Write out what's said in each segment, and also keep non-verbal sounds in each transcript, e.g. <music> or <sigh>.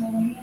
home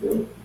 still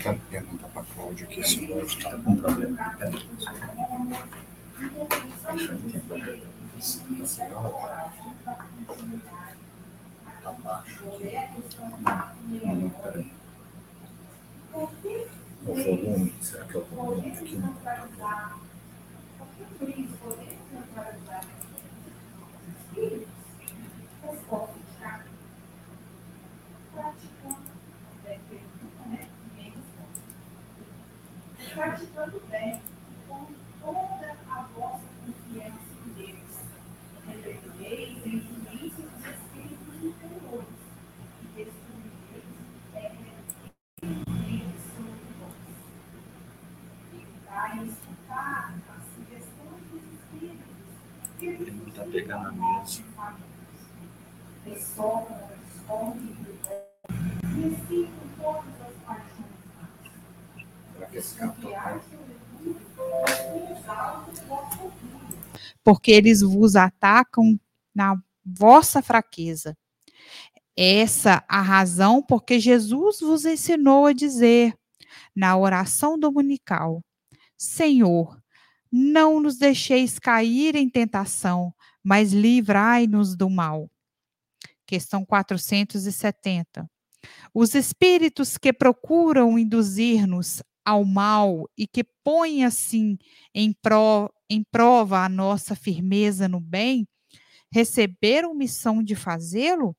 Tentar perguntar para a Cláudia aqui se o áudio está com problema. Tá baixo aqui. practical porque eles vos atacam na vossa fraqueza. Essa a razão porque Jesus vos ensinou a dizer na oração dominical: Senhor, não nos deixeis cair em tentação, mas livrai-nos do mal. Questão 470. Os espíritos que procuram induzir-nos ao mal e que põem assim em, pro, em prova a nossa firmeza no bem, receberam missão de fazê-lo?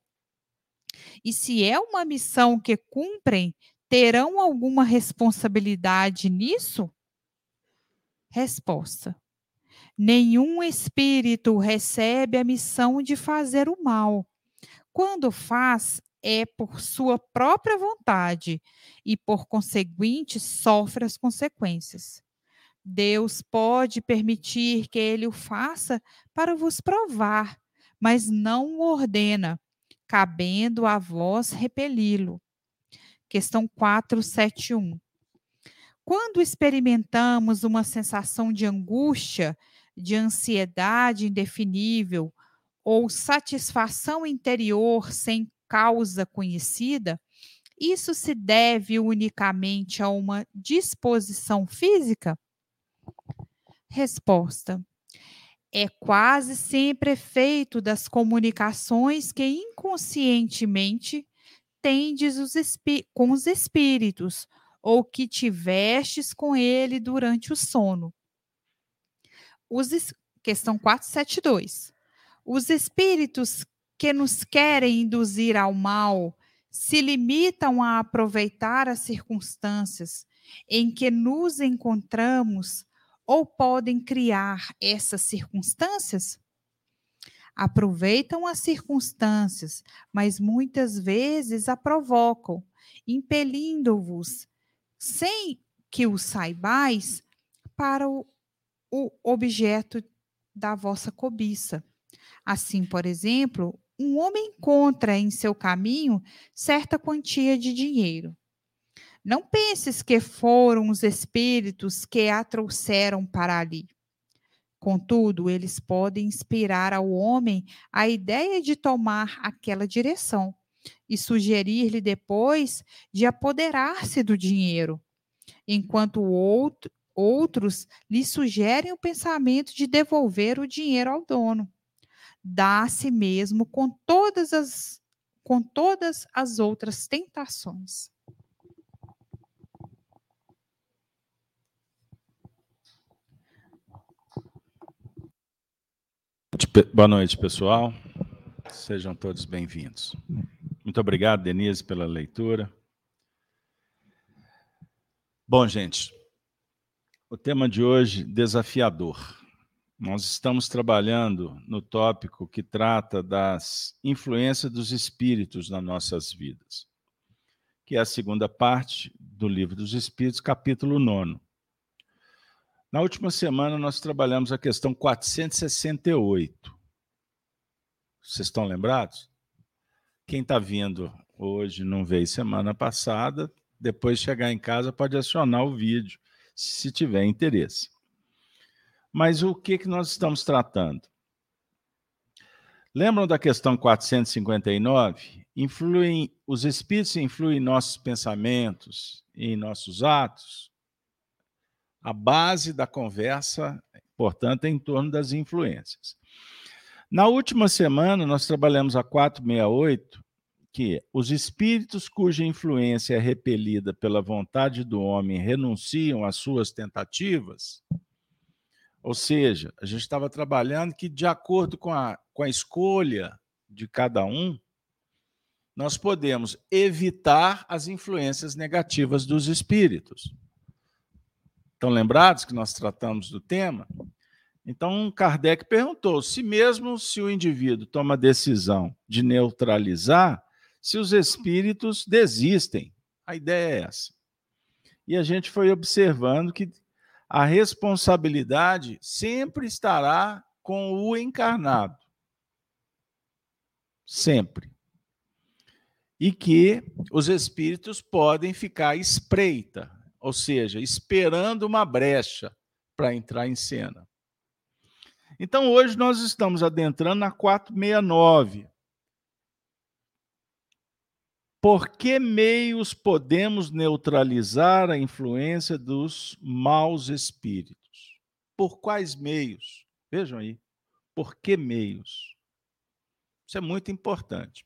E se é uma missão que cumprem, terão alguma responsabilidade nisso? Resposta: Nenhum espírito recebe a missão de fazer o mal. Quando faz, é por sua própria vontade e, por conseguinte, sofre as consequências. Deus pode permitir que ele o faça para vos provar, mas não o ordena, cabendo a vós repeli-lo. Questão 471. Quando experimentamos uma sensação de angústia, de ansiedade indefinível ou satisfação interior sem causa conhecida, isso se deve unicamente a uma disposição física? Resposta: é quase sempre efeito das comunicações que inconscientemente tendes os com os espíritos ou que tivestes com ele durante o sono. Os, questão 472. Os espíritos que nos querem induzir ao mal se limitam a aproveitar as circunstâncias em que nos encontramos ou podem criar essas circunstâncias? Aproveitam as circunstâncias, mas muitas vezes a provocam, impelindo-vos, sem que o saibais, para o, o objeto da vossa cobiça. Assim, por exemplo, um homem encontra em seu caminho certa quantia de dinheiro. Não penses que foram os espíritos que a trouxeram para ali. Contudo, eles podem inspirar ao homem a ideia de tomar aquela direção e sugerir-lhe depois de apoderar-se do dinheiro, enquanto outro, outros lhe sugerem o pensamento de devolver o dinheiro ao dono. Dá a si mesmo com todas as com todas as outras tentações. Boa noite, pessoal. Sejam todos bem-vindos. Muito obrigado, Denise, pela leitura. Bom, gente, o tema de hoje, desafiador. Nós estamos trabalhando no tópico que trata das influências dos espíritos nas nossas vidas, que é a segunda parte do Livro dos Espíritos, capítulo 9. Na última semana, nós trabalhamos a questão 468. Vocês estão lembrados? Quem está vindo hoje não veio semana passada, depois chegar em casa pode acionar o vídeo, se tiver interesse. Mas o que, que nós estamos tratando? Lembram da questão 459? Influem, os espíritos influem em nossos pensamentos e em nossos atos? A base da conversa, portanto, é em torno das influências. Na última semana, nós trabalhamos a 468, que os espíritos cuja influência é repelida pela vontade do homem renunciam às suas tentativas. Ou seja, a gente estava trabalhando que, de acordo com a, com a escolha de cada um, nós podemos evitar as influências negativas dos espíritos. Estão lembrados que nós tratamos do tema? Então, Kardec perguntou se, mesmo se o indivíduo toma a decisão de neutralizar, se os espíritos desistem. A ideia é essa. E a gente foi observando que a responsabilidade sempre estará com o encarnado. Sempre. E que os espíritos podem ficar espreita, ou seja, esperando uma brecha para entrar em cena. Então, hoje nós estamos adentrando na 469. Por que meios podemos neutralizar a influência dos maus espíritos? Por quais meios? Vejam aí. Por que meios? Isso é muito importante.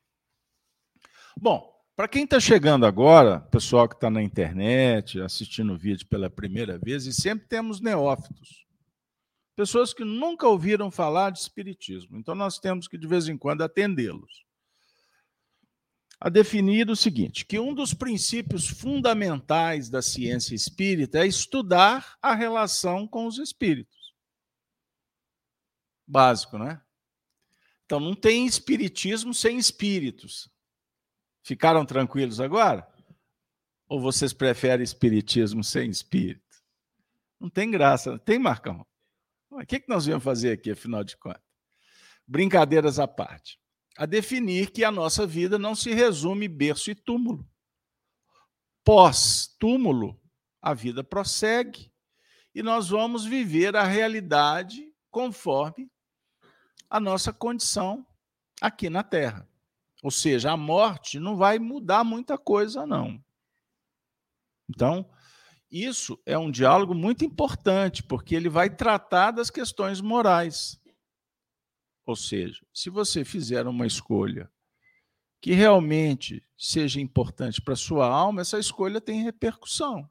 Bom, para quem está chegando agora, pessoal que está na internet, assistindo o vídeo pela primeira vez, e sempre temos neófitos, pessoas que nunca ouviram falar de espiritismo. Então nós temos que de vez em quando atendê-los. A definir o seguinte: que um dos princípios fundamentais da ciência espírita é estudar a relação com os espíritos. Básico, né? Então não tem espiritismo sem espíritos. Ficaram tranquilos agora? Ou vocês preferem espiritismo sem espírito? Não tem graça. Tem, Marcão? O que, que nós viemos fazer aqui, afinal de contas? Brincadeiras à parte. A definir que a nossa vida não se resume berço e túmulo. Pós-túmulo, a vida prossegue e nós vamos viver a realidade conforme a nossa condição aqui na Terra. Ou seja, a morte não vai mudar muita coisa, não. Então, isso é um diálogo muito importante, porque ele vai tratar das questões morais. Ou seja, se você fizer uma escolha que realmente seja importante para sua alma, essa escolha tem repercussão.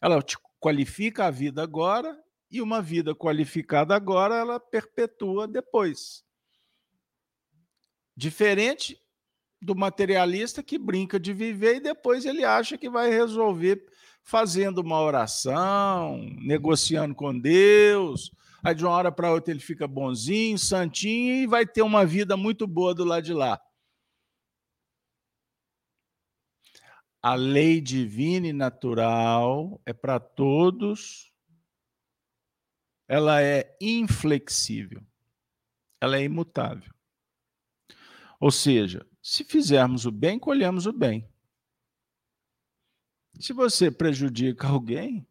Ela te qualifica a vida agora e uma vida qualificada agora, ela perpetua depois. Diferente do materialista que brinca de viver e depois ele acha que vai resolver fazendo uma oração, negociando com Deus. Aí de uma hora para outra ele fica bonzinho, santinho e vai ter uma vida muito boa do lado de lá. A lei divina e natural é para todos ela é inflexível, ela é imutável. Ou seja, se fizermos o bem, colhemos o bem. Se você prejudica alguém,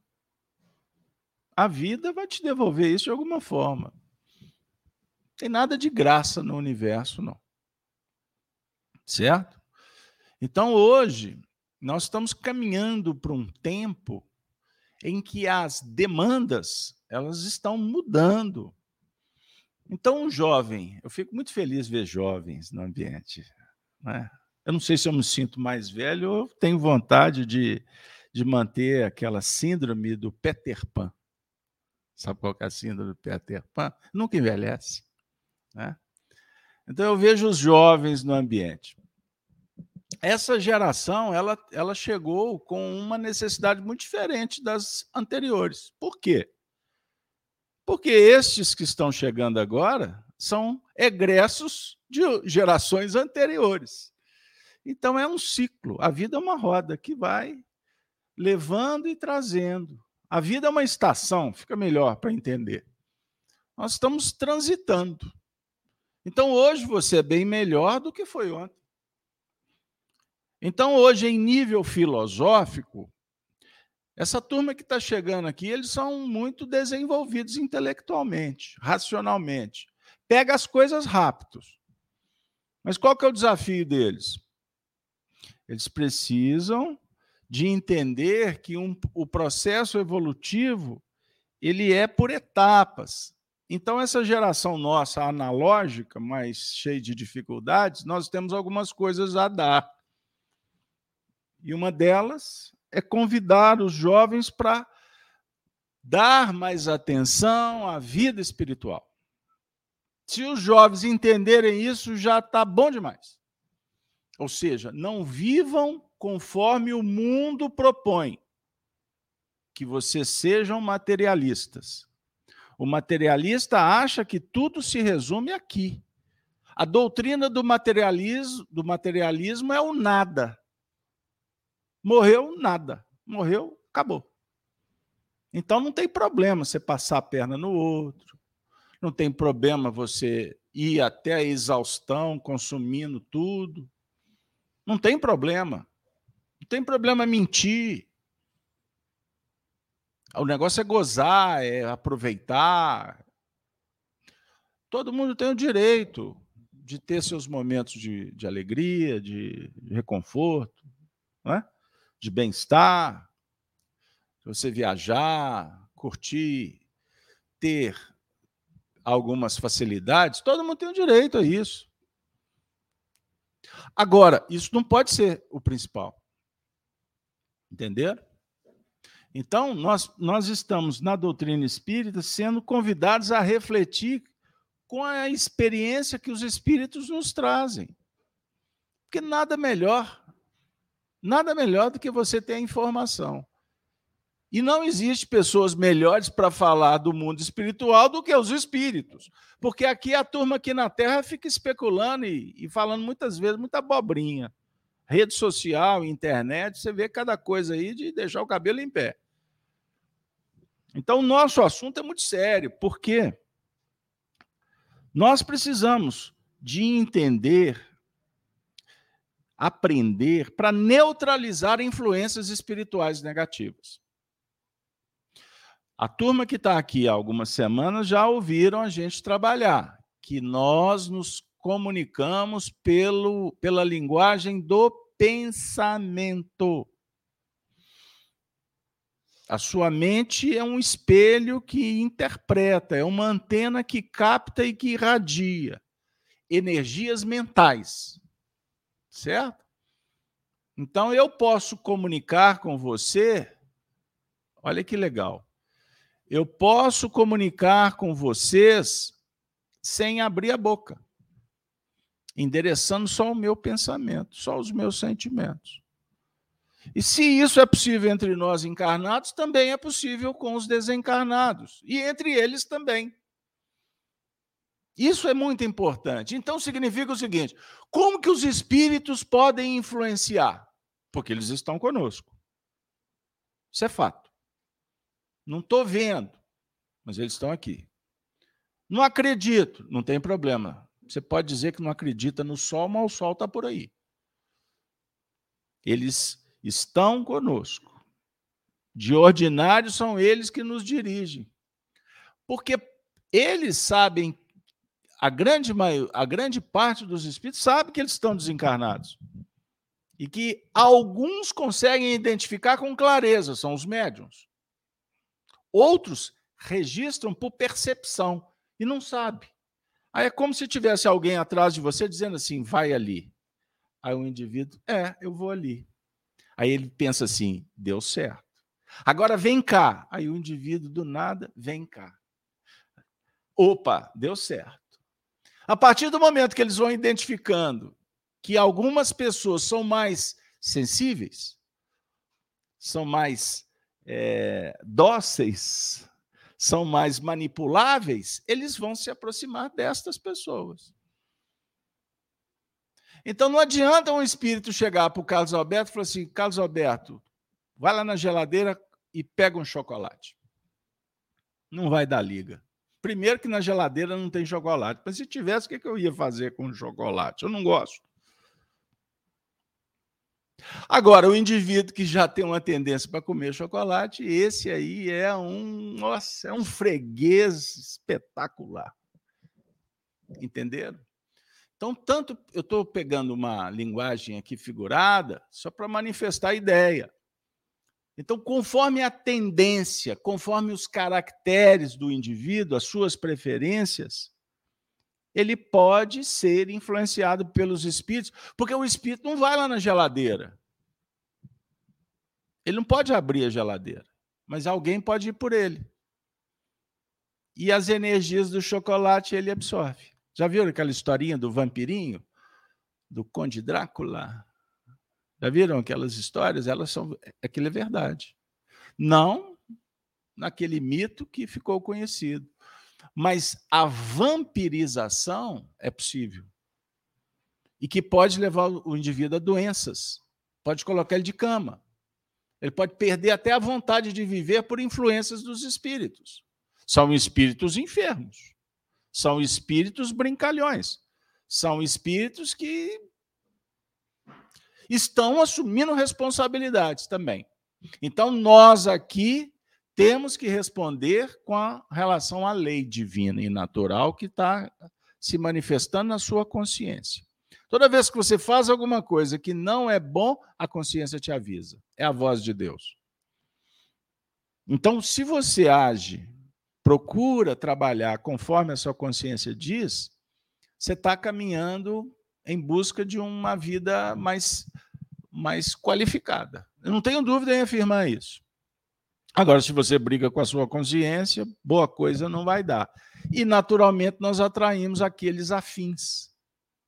a vida vai te devolver isso de alguma forma. Tem nada de graça no universo, não. Certo? Então, hoje, nós estamos caminhando para um tempo em que as demandas elas estão mudando. Então, o jovem, eu fico muito feliz ver jovens no ambiente. Né? Eu não sei se eu me sinto mais velho ou tenho vontade de, de manter aquela síndrome do Peter Pan. Sabe qual é a síndrome do Peter Pan? Nunca envelhece. Né? Então, eu vejo os jovens no ambiente. Essa geração ela, ela chegou com uma necessidade muito diferente das anteriores. Por quê? Porque estes que estão chegando agora são egressos de gerações anteriores. Então é um ciclo. A vida é uma roda que vai levando e trazendo. A vida é uma estação, fica melhor para entender. Nós estamos transitando. Então hoje você é bem melhor do que foi ontem. Então hoje, em nível filosófico, essa turma que está chegando aqui, eles são muito desenvolvidos intelectualmente, racionalmente. Pega as coisas rápidos. Mas qual que é o desafio deles? Eles precisam de entender que um, o processo evolutivo ele é por etapas. Então, essa geração nossa analógica, mais cheia de dificuldades, nós temos algumas coisas a dar. E uma delas é convidar os jovens para dar mais atenção à vida espiritual. Se os jovens entenderem isso, já está bom demais. Ou seja, não vivam conforme o mundo propõe. Que vocês sejam materialistas. O materialista acha que tudo se resume aqui. A doutrina do materialismo, do materialismo é o nada. Morreu, nada. Morreu, acabou. Então não tem problema você passar a perna no outro, não tem problema você ir até a exaustão consumindo tudo. Não tem problema. Não tem problema mentir. O negócio é gozar, é aproveitar. Todo mundo tem o direito de ter seus momentos de, de alegria, de, de reconforto. Não é? de bem-estar, você viajar, curtir, ter algumas facilidades, todo mundo tem o direito a isso. Agora, isso não pode ser o principal. Entenderam? Então, nós, nós estamos na doutrina espírita sendo convidados a refletir com a experiência que os espíritos nos trazem. Porque nada melhor Nada melhor do que você ter a informação. E não existe pessoas melhores para falar do mundo espiritual do que os espíritos. Porque aqui a turma aqui na Terra fica especulando e, e falando muitas vezes muita abobrinha. Rede social, internet, você vê cada coisa aí de deixar o cabelo em pé. Então, o nosso assunto é muito sério, porque nós precisamos de entender aprender para neutralizar influências espirituais negativas. A turma que está aqui há algumas semanas já ouviram a gente trabalhar, que nós nos comunicamos pelo, pela linguagem do pensamento. A sua mente é um espelho que interpreta, é uma antena que capta e que irradia energias mentais. Certo? Então eu posso comunicar com você. Olha que legal. Eu posso comunicar com vocês sem abrir a boca, endereçando só o meu pensamento, só os meus sentimentos. E se isso é possível entre nós encarnados, também é possível com os desencarnados, e entre eles também. Isso é muito importante. Então significa o seguinte: como que os espíritos podem influenciar? Porque eles estão conosco. Isso é fato. Não estou vendo, mas eles estão aqui. Não acredito, não tem problema. Você pode dizer que não acredita no sol, mas o sol está por aí. Eles estão conosco. De ordinário, são eles que nos dirigem. Porque eles sabem, a grande, a grande parte dos espíritos sabe que eles estão desencarnados. E que alguns conseguem identificar com clareza, são os médiums. Outros registram por percepção e não sabe. Aí é como se tivesse alguém atrás de você dizendo assim: vai ali. Aí o indivíduo, é, eu vou ali. Aí ele pensa assim: deu certo. Agora vem cá. Aí o indivíduo do nada vem cá. Opa, deu certo. A partir do momento que eles vão identificando que algumas pessoas são mais sensíveis, são mais é, dóceis, são mais manipuláveis, eles vão se aproximar destas pessoas. Então não adianta um espírito chegar para o Carlos Alberto e falar assim: Carlos Alberto, vai lá na geladeira e pega um chocolate. Não vai dar liga. Primeiro que na geladeira não tem chocolate. Mas se tivesse, o que eu ia fazer com o chocolate? Eu não gosto. Agora, o indivíduo que já tem uma tendência para comer chocolate, esse aí é um, nossa, é um freguês espetacular. Entenderam? Então, tanto eu estou pegando uma linguagem aqui figurada só para manifestar a ideia. Então, conforme a tendência, conforme os caracteres do indivíduo, as suas preferências, ele pode ser influenciado pelos espíritos, porque o espírito não vai lá na geladeira. Ele não pode abrir a geladeira, mas alguém pode ir por ele. E as energias do chocolate ele absorve. Já viram aquela historinha do vampirinho? Do Conde Drácula? Já viram aquelas histórias? Elas são. Aquilo é verdade. Não naquele mito que ficou conhecido. Mas a vampirização é possível. E que pode levar o indivíduo a doenças. Pode colocar ele de cama. Ele pode perder até a vontade de viver por influências dos espíritos. São espíritos enfermos. São espíritos brincalhões. São espíritos que estão assumindo responsabilidades também. Então, nós aqui temos que responder com a relação à lei divina e natural que está se manifestando na sua consciência. Toda vez que você faz alguma coisa que não é bom, a consciência te avisa. É a voz de Deus. Então, se você age, procura trabalhar conforme a sua consciência diz, você está caminhando em busca de uma vida mais, mais qualificada. Eu não tenho dúvida em afirmar isso. Agora, se você briga com a sua consciência, boa coisa não vai dar. E, naturalmente, nós atraímos aqueles afins.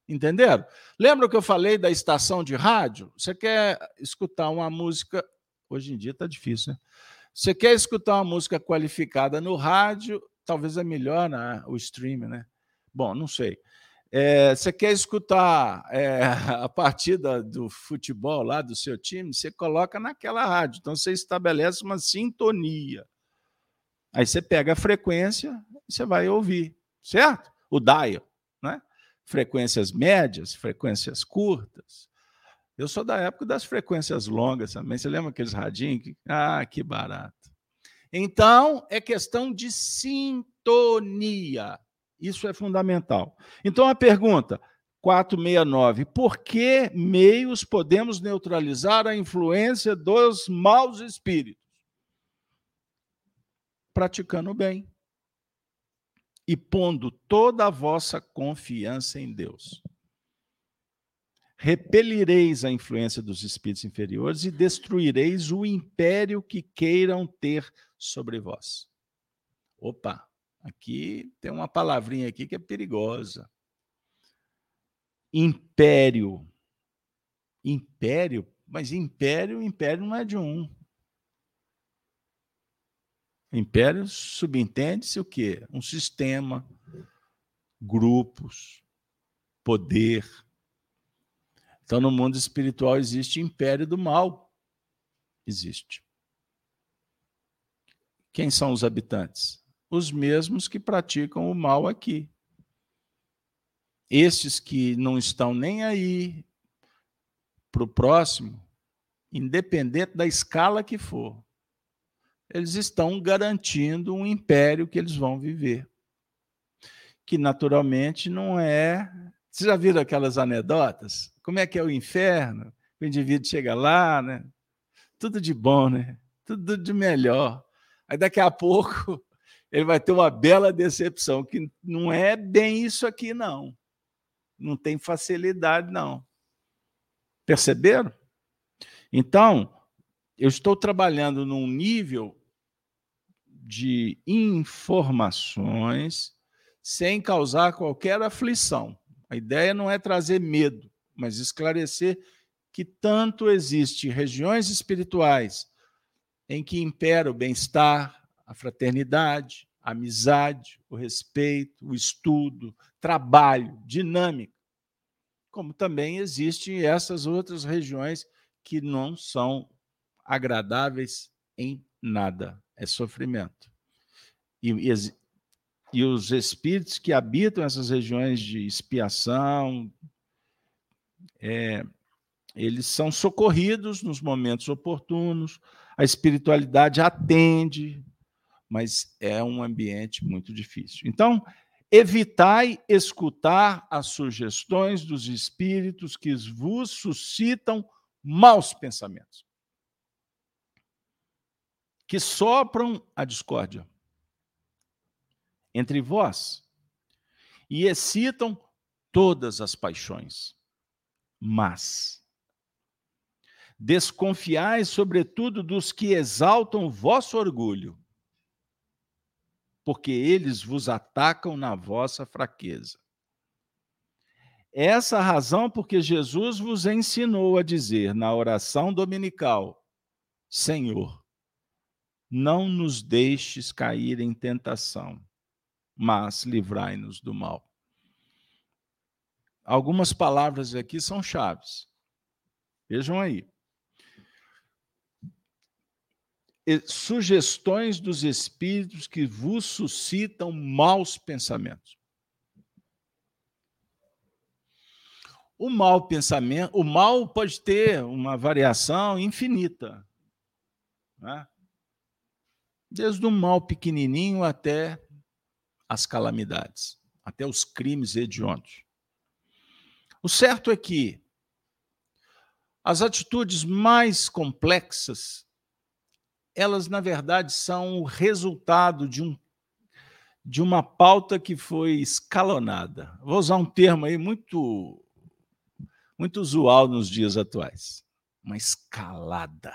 Entenderam? Lembra que eu falei da estação de rádio? Você quer escutar uma música. Hoje em dia está difícil, né? Você quer escutar uma música qualificada no rádio, talvez é melhor né, o streaming, né? Bom, não sei. É, você quer escutar é, <laughs> a partida do futebol lá do seu time, você coloca naquela rádio. Então você estabelece uma sintonia. Aí você pega a frequência e você vai ouvir, certo? O dial, né? Frequências médias, frequências curtas. Eu sou da época das frequências longas também. Você lembra aqueles radinhos? Ah, que barato. Então, é questão de sintonia. Isso é fundamental. Então, a pergunta 469: por que meios podemos neutralizar a influência dos maus espíritos? praticando o bem e pondo toda a vossa confiança em Deus. Repelireis a influência dos espíritos inferiores e destruireis o império que queiram ter sobre vós. Opa, aqui tem uma palavrinha aqui que é perigosa. Império. Império? Mas império, império não é de um. Império subentende-se o quê? Um sistema, grupos, poder. Então, no mundo espiritual existe império do mal. Existe. Quem são os habitantes? Os mesmos que praticam o mal aqui. Estes que não estão nem aí para o próximo, independente da escala que for eles estão garantindo um império que eles vão viver. Que naturalmente não é. Vocês já viram aquelas anedotas? Como é que é o inferno? O indivíduo chega lá, né? Tudo de bom, né? Tudo de melhor. Aí daqui a pouco ele vai ter uma bela decepção, que não é bem isso aqui, não. Não tem facilidade, não. Perceberam? Então, eu estou trabalhando num nível de informações sem causar qualquer aflição. A ideia não é trazer medo, mas esclarecer que tanto existe regiões espirituais em que impera o bem-estar, a fraternidade, a amizade, o respeito, o estudo, trabalho, dinâmica, como também existem essas outras regiões que não são agradáveis em nada é sofrimento. E, e, e os espíritos que habitam essas regiões de expiação, é, eles são socorridos nos momentos oportunos, a espiritualidade atende, mas é um ambiente muito difícil. Então, evitai escutar as sugestões dos espíritos que vos suscitam maus pensamentos que sopram a discórdia entre vós e excitam todas as paixões. Mas desconfiai, sobretudo, dos que exaltam vosso orgulho, porque eles vos atacam na vossa fraqueza. Essa razão porque Jesus vos ensinou a dizer na oração dominical: Senhor, não nos deixes cair em tentação, mas livrai-nos do mal. Algumas palavras aqui são chaves. Vejam aí. Sugestões dos espíritos que vos suscitam maus pensamentos. O mau pensamento, o mal pode ter uma variação infinita. Né? desde o mal pequenininho até as calamidades, até os crimes hediondos. O certo é que as atitudes mais complexas, elas na verdade são o resultado de um de uma pauta que foi escalonada. Vou usar um termo aí muito muito usual nos dias atuais. Uma escalada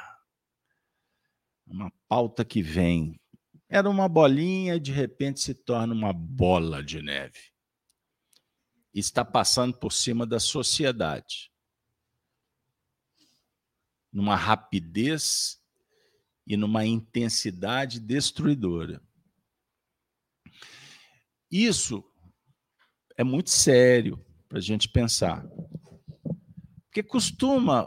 uma pauta que vem. Era uma bolinha e de repente se torna uma bola de neve. Está passando por cima da sociedade. Numa rapidez e numa intensidade destruidora. Isso é muito sério para a gente pensar. Porque costuma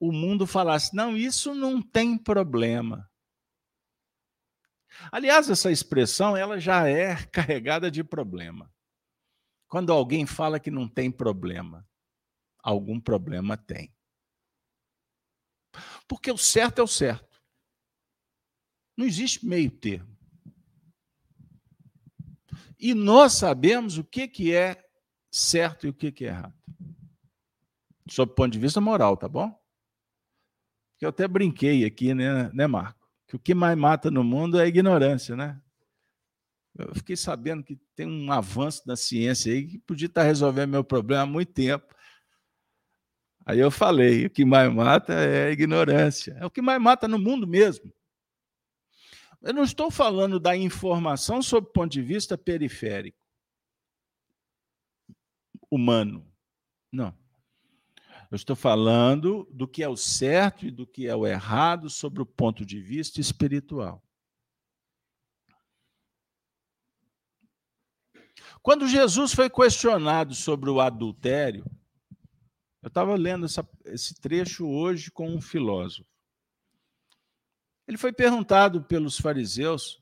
o mundo falar assim: não, isso não tem problema. Aliás, essa expressão ela já é <laughs> carregada de problema. Quando alguém fala que não tem problema, algum problema tem. Porque o certo é o certo. Não existe meio termo. E nós sabemos o que, que é certo e o que, que é errado. Sob o ponto de vista moral, tá bom? Eu até brinquei aqui, né, né Marco? que o que mais mata no mundo é a ignorância, né? Eu fiquei sabendo que tem um avanço da ciência aí que podia estar resolvendo meu problema há muito tempo. Aí eu falei: o que mais mata é a ignorância. É o que mais mata no mundo mesmo. Eu não estou falando da informação sob o ponto de vista periférico, humano. Não. Eu estou falando do que é o certo e do que é o errado sobre o ponto de vista espiritual. Quando Jesus foi questionado sobre o adultério, eu estava lendo essa, esse trecho hoje com um filósofo. Ele foi perguntado pelos fariseus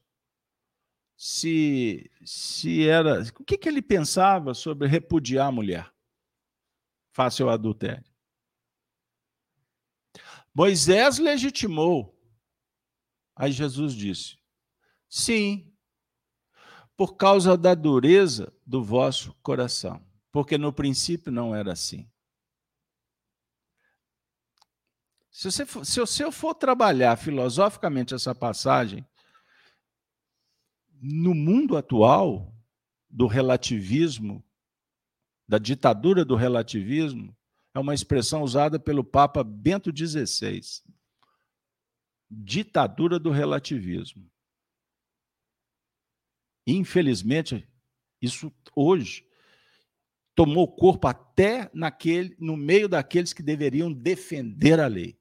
se, se era. O que, que ele pensava sobre repudiar a mulher face ao adultério. Moisés legitimou. Aí Jesus disse: sim, por causa da dureza do vosso coração, porque no princípio não era assim. Se, você for, se eu for trabalhar filosoficamente essa passagem, no mundo atual do relativismo, da ditadura do relativismo, é uma expressão usada pelo Papa Bento XVI. Ditadura do relativismo. Infelizmente, isso hoje tomou corpo até naquele, no meio daqueles que deveriam defender a lei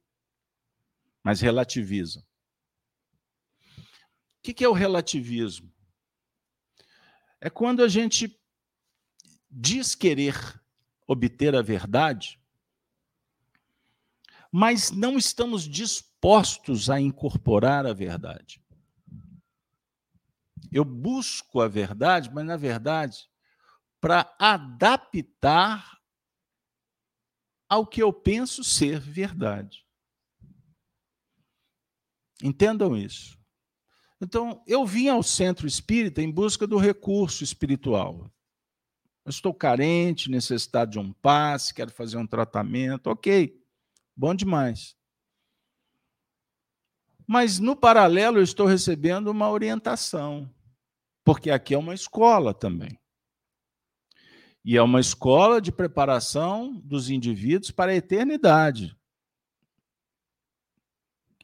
mas relativizam. O que é o relativismo? É quando a gente diz querer obter a verdade, mas não estamos dispostos a incorporar a verdade. Eu busco a verdade, mas na verdade, para adaptar ao que eu penso ser verdade. Entendam isso. Então, eu vim ao centro espírita em busca do recurso espiritual. Eu estou carente, necessitado de um passe, quero fazer um tratamento. Ok, bom demais. Mas, no paralelo, eu estou recebendo uma orientação, porque aqui é uma escola também. E é uma escola de preparação dos indivíduos para a eternidade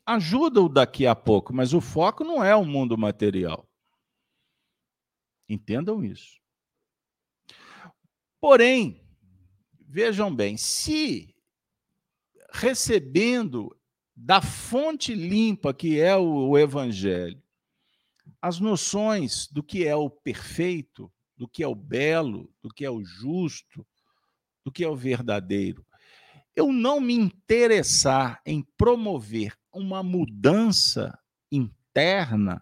ajuda o daqui a pouco, mas o foco não é o mundo material. Entendam isso. Porém, vejam bem, se recebendo da fonte limpa que é o Evangelho, as noções do que é o perfeito, do que é o belo, do que é o justo, do que é o verdadeiro, eu não me interessar em promover uma mudança interna,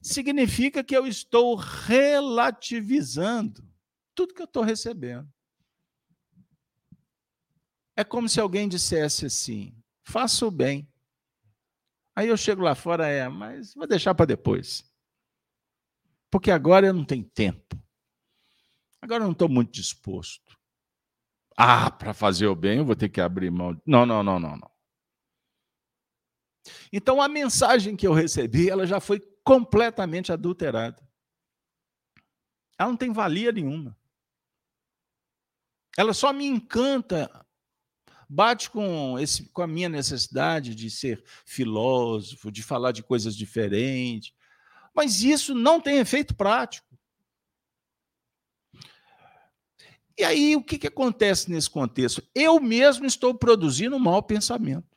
significa que eu estou relativizando tudo que eu estou recebendo. É como se alguém dissesse assim: faça o bem. Aí eu chego lá fora, é, mas vou deixar para depois. Porque agora eu não tenho tempo. Agora eu não estou muito disposto. Ah, para fazer o bem eu vou ter que abrir mão. Não, não, não, não, não. Então a mensagem que eu recebi, ela já foi completamente adulterada. Ela não tem valia nenhuma. Ela só me encanta, bate com, esse, com a minha necessidade de ser filósofo, de falar de coisas diferentes. Mas isso não tem efeito prático. E aí, o que, que acontece nesse contexto? Eu mesmo estou produzindo um mau pensamento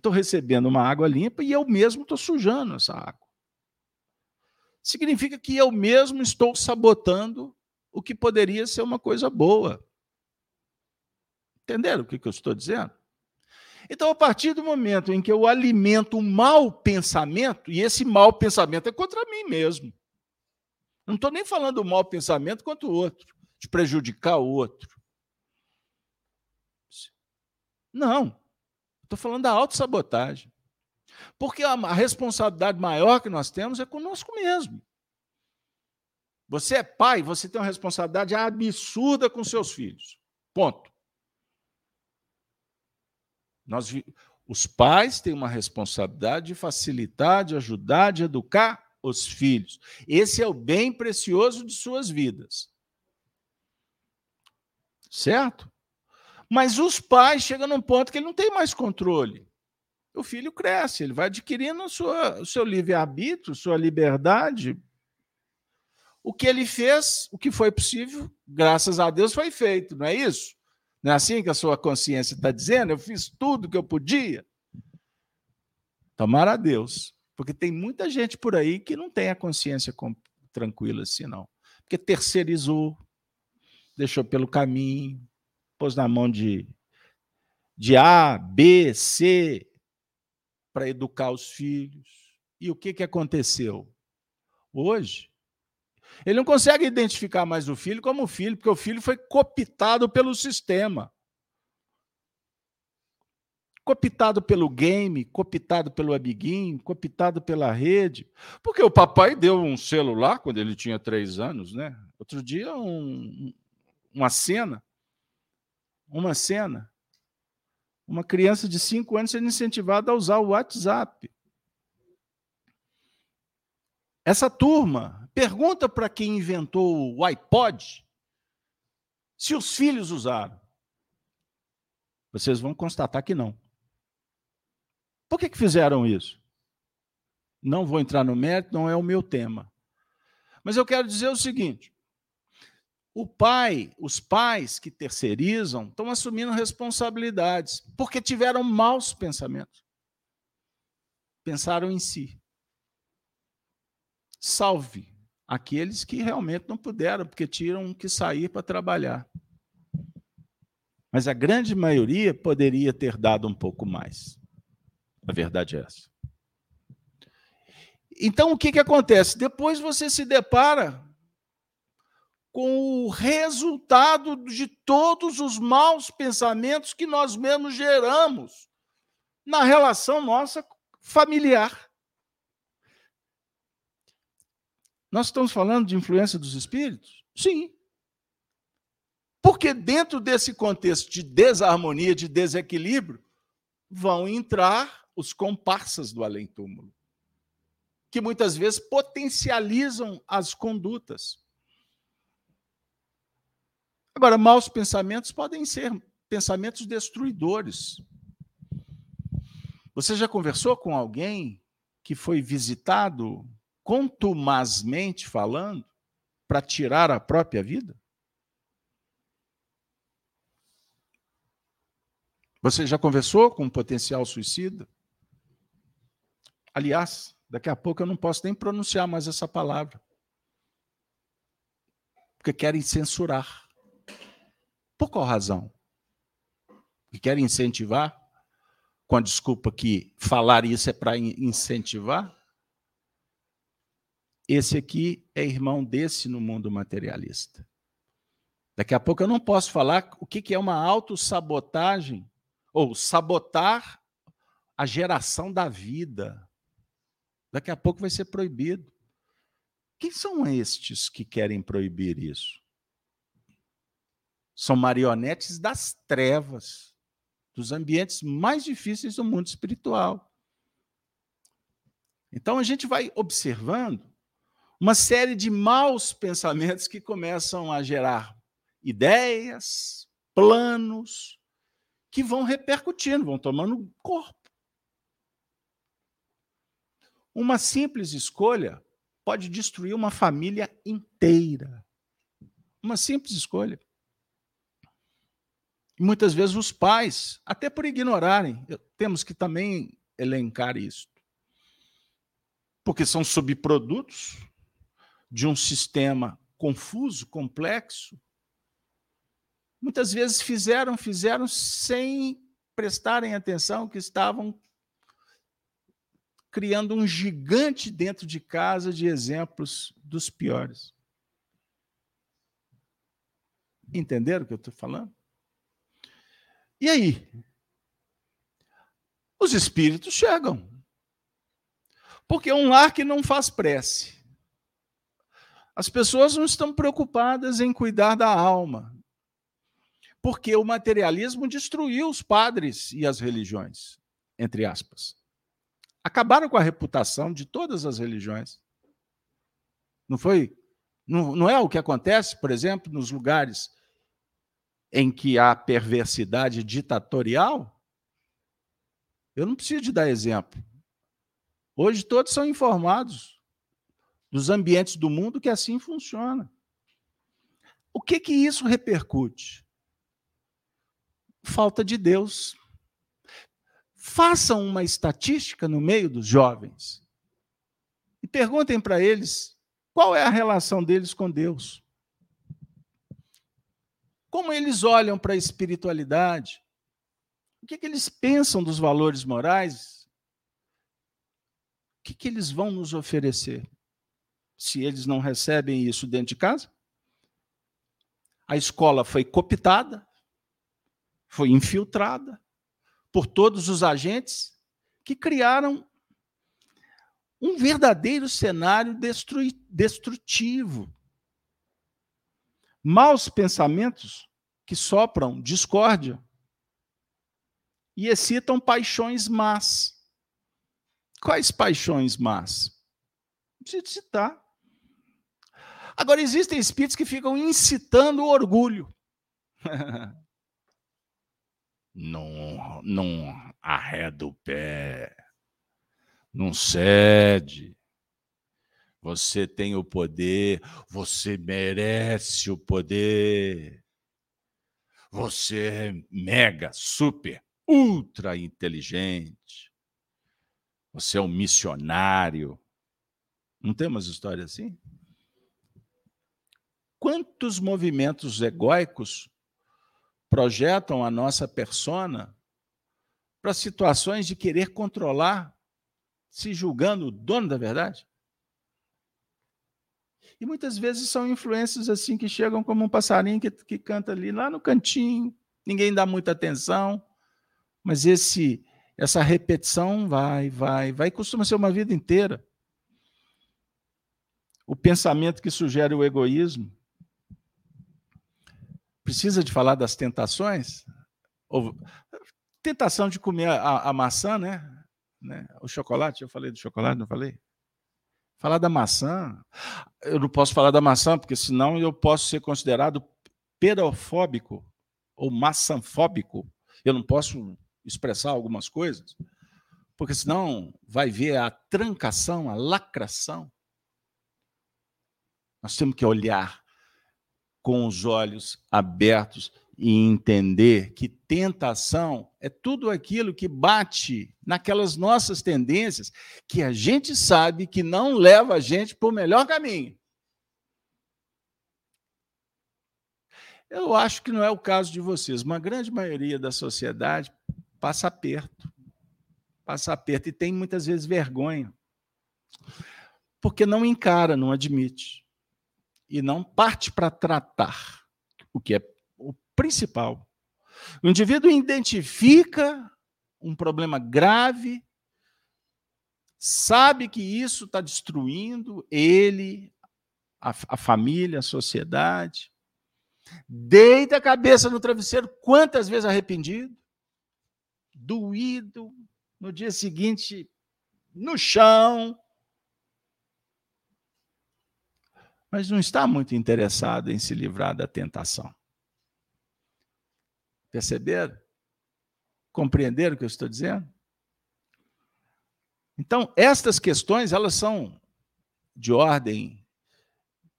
estou recebendo uma água limpa e eu mesmo estou sujando essa água. Significa que eu mesmo estou sabotando o que poderia ser uma coisa boa. Entenderam o que, que eu estou dizendo? Então, a partir do momento em que eu alimento um mau pensamento, e esse mau pensamento é contra mim mesmo. Não estou nem falando do mau pensamento contra o outro, de prejudicar o outro. Não. Estou falando da autossabotagem. Porque a, a responsabilidade maior que nós temos é conosco mesmo. Você é pai, você tem uma responsabilidade absurda com seus filhos. Ponto. Nós, os pais têm uma responsabilidade de facilitar, de ajudar, de educar os filhos. Esse é o bem precioso de suas vidas. Certo? Mas os pais chegam num ponto que ele não tem mais controle. O filho cresce, ele vai adquirindo sua, o seu livre-arbítrio, sua liberdade. O que ele fez, o que foi possível, graças a Deus, foi feito, não é isso? Não é assim que a sua consciência está dizendo? Eu fiz tudo que eu podia. Tomara a Deus. Porque tem muita gente por aí que não tem a consciência tranquila assim, não. Porque terceirizou, deixou pelo caminho, pôs na mão de, de A, B, C, para educar os filhos. E o que, que aconteceu? Hoje, ele não consegue identificar mais o filho como filho, porque o filho foi cooptado pelo sistema cooptado pelo game, cooptado pelo amiguinho, cooptado pela rede. Porque o papai deu um celular quando ele tinha três anos, né? Outro dia, um, uma cena. Uma cena. Uma criança de cinco anos sendo incentivada a usar o WhatsApp. Essa turma pergunta para quem inventou o iPod se os filhos usaram. Vocês vão constatar que não. Por que, que fizeram isso? Não vou entrar no mérito, não é o meu tema. Mas eu quero dizer o seguinte: o pai, os pais que terceirizam, estão assumindo responsabilidades, porque tiveram maus pensamentos. Pensaram em si. Salve aqueles que realmente não puderam, porque tiram que sair para trabalhar. Mas a grande maioria poderia ter dado um pouco mais. A verdade é essa. Então, o que, que acontece? Depois você se depara com o resultado de todos os maus pensamentos que nós mesmos geramos na relação nossa familiar. Nós estamos falando de influência dos espíritos? Sim. Porque dentro desse contexto de desarmonia, de desequilíbrio, vão entrar os comparsas do além-túmulo, que muitas vezes potencializam as condutas. Agora, maus pensamentos podem ser pensamentos destruidores. Você já conversou com alguém que foi visitado, contumazmente falando, para tirar a própria vida? Você já conversou com um potencial suicida? Aliás, daqui a pouco eu não posso nem pronunciar mais essa palavra. Porque querem censurar. Por qual razão? Porque querem incentivar? Com a desculpa que falar isso é para incentivar? Esse aqui é irmão desse no mundo materialista. Daqui a pouco eu não posso falar o que é uma autossabotagem ou sabotar a geração da vida. Daqui a pouco vai ser proibido. Quem são estes que querem proibir isso? São marionetes das trevas, dos ambientes mais difíceis do mundo espiritual. Então a gente vai observando uma série de maus pensamentos que começam a gerar ideias, planos, que vão repercutindo, vão tomando corpo. Uma simples escolha pode destruir uma família inteira. Uma simples escolha. Muitas vezes os pais, até por ignorarem, temos que também elencar isso. Porque são subprodutos de um sistema confuso, complexo. Muitas vezes fizeram, fizeram sem prestarem atenção que estavam criando um gigante dentro de casa de exemplos dos piores. Entenderam o que eu estou falando? E aí? Os espíritos chegam. Porque é um lar que não faz prece. As pessoas não estão preocupadas em cuidar da alma. Porque o materialismo destruiu os padres e as religiões, entre aspas acabaram com a reputação de todas as religiões. Não foi? Não, não é o que acontece, por exemplo, nos lugares em que há perversidade ditatorial? Eu não preciso de dar exemplo. Hoje todos são informados dos ambientes do mundo que assim funciona. O que que isso repercute? Falta de Deus. Façam uma estatística no meio dos jovens e perguntem para eles qual é a relação deles com Deus. Como eles olham para a espiritualidade? O que, que eles pensam dos valores morais? O que, que eles vão nos oferecer se eles não recebem isso dentro de casa? A escola foi cooptada, foi infiltrada por todos os agentes que criaram um verdadeiro cenário destrutivo. Maus pensamentos que sopram discórdia e excitam paixões más. Quais paixões más? Não preciso citar. Agora, existem espíritos que ficam incitando o orgulho. <laughs> não, não arreda o pé, não cede. Você tem o poder, você merece o poder. Você é mega, super, ultra inteligente. Você é um missionário. Não tem umas histórias assim? Quantos movimentos egóicos projetam a nossa persona para situações de querer controlar, se julgando o dono da verdade? E muitas vezes são influências assim que chegam como um passarinho que, que canta ali lá no cantinho, ninguém dá muita atenção, mas esse essa repetição vai, vai, vai, costuma ser uma vida inteira. O pensamento que sugere o egoísmo, Precisa de falar das tentações? Ou, tentação de comer a, a maçã, né? né? O chocolate, eu falei do chocolate, não falei? Falar da maçã. Eu não posso falar da maçã, porque senão eu posso ser considerado perofóbico ou maçanfóbico. Eu não posso expressar algumas coisas, porque senão vai ver a trancação, a lacração. Nós temos que olhar com os olhos abertos e entender que tentação é tudo aquilo que bate naquelas nossas tendências que a gente sabe que não leva a gente para o melhor caminho. Eu acho que não é o caso de vocês. Uma grande maioria da sociedade passa aperto. Passa aperto e tem muitas vezes vergonha. Porque não encara, não admite e não parte para tratar, o que é principal. O indivíduo identifica um problema grave, sabe que isso está destruindo ele, a, a, família, a sociedade, deita a cabeça no travesseiro, quantas vezes arrependido, doído, no dia seguinte no chão, mas não está muito interessado em se livrar da tentação. Perceberam? Compreenderam o que eu estou dizendo? Então, estas questões, elas são de ordem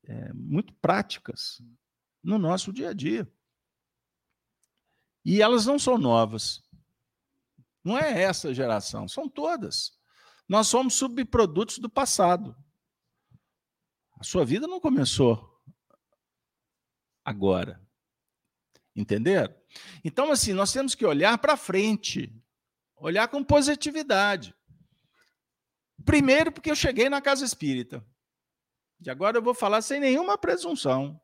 é, muito práticas no nosso dia a dia. E elas não são novas. Não é essa geração, são todas. Nós somos subprodutos do passado. A sua vida não começou agora. Entenderam? Então, assim, nós temos que olhar para frente, olhar com positividade. Primeiro, porque eu cheguei na casa espírita. E agora eu vou falar sem nenhuma presunção.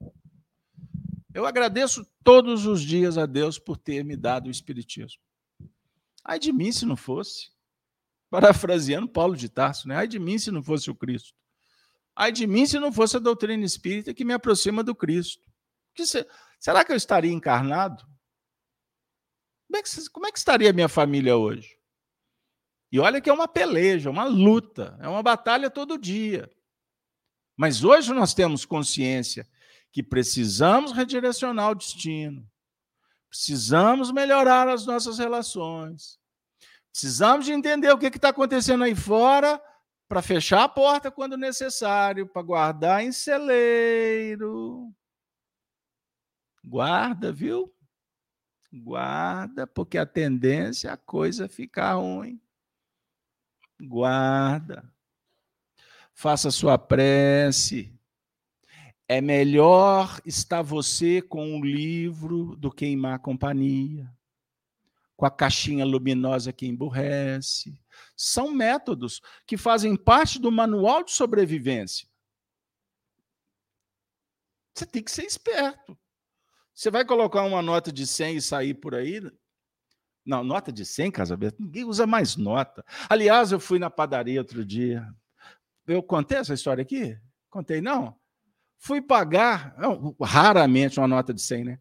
Eu agradeço todos os dias a Deus por ter me dado o Espiritismo. Ai de mim se não fosse. Parafraseando Paulo de Tarso, né? Ai de mim se não fosse o Cristo. Ai de mim se não fosse a doutrina espírita que me aproxima do Cristo. Que se, será que eu estaria encarnado? Como é, que, como é que estaria a minha família hoje? E olha que é uma peleja, uma luta, é uma batalha todo dia. Mas hoje nós temos consciência que precisamos redirecionar o destino, precisamos melhorar as nossas relações, precisamos de entender o que está acontecendo aí fora para fechar a porta quando necessário, para guardar em celeiro. Guarda, viu? Guarda, porque a tendência é a coisa ficar ruim. Guarda. Faça sua prece. É melhor estar você com um livro do que em má companhia, com a caixinha luminosa que emburrece. São métodos que fazem parte do manual de sobrevivência. Você tem que ser esperto. Você vai colocar uma nota de 100 e sair por aí? Não, nota de 100, Casaberto, ninguém usa mais nota. Aliás, eu fui na padaria outro dia. Eu contei essa história aqui? Contei, não? Fui pagar, não, raramente uma nota de 100, né?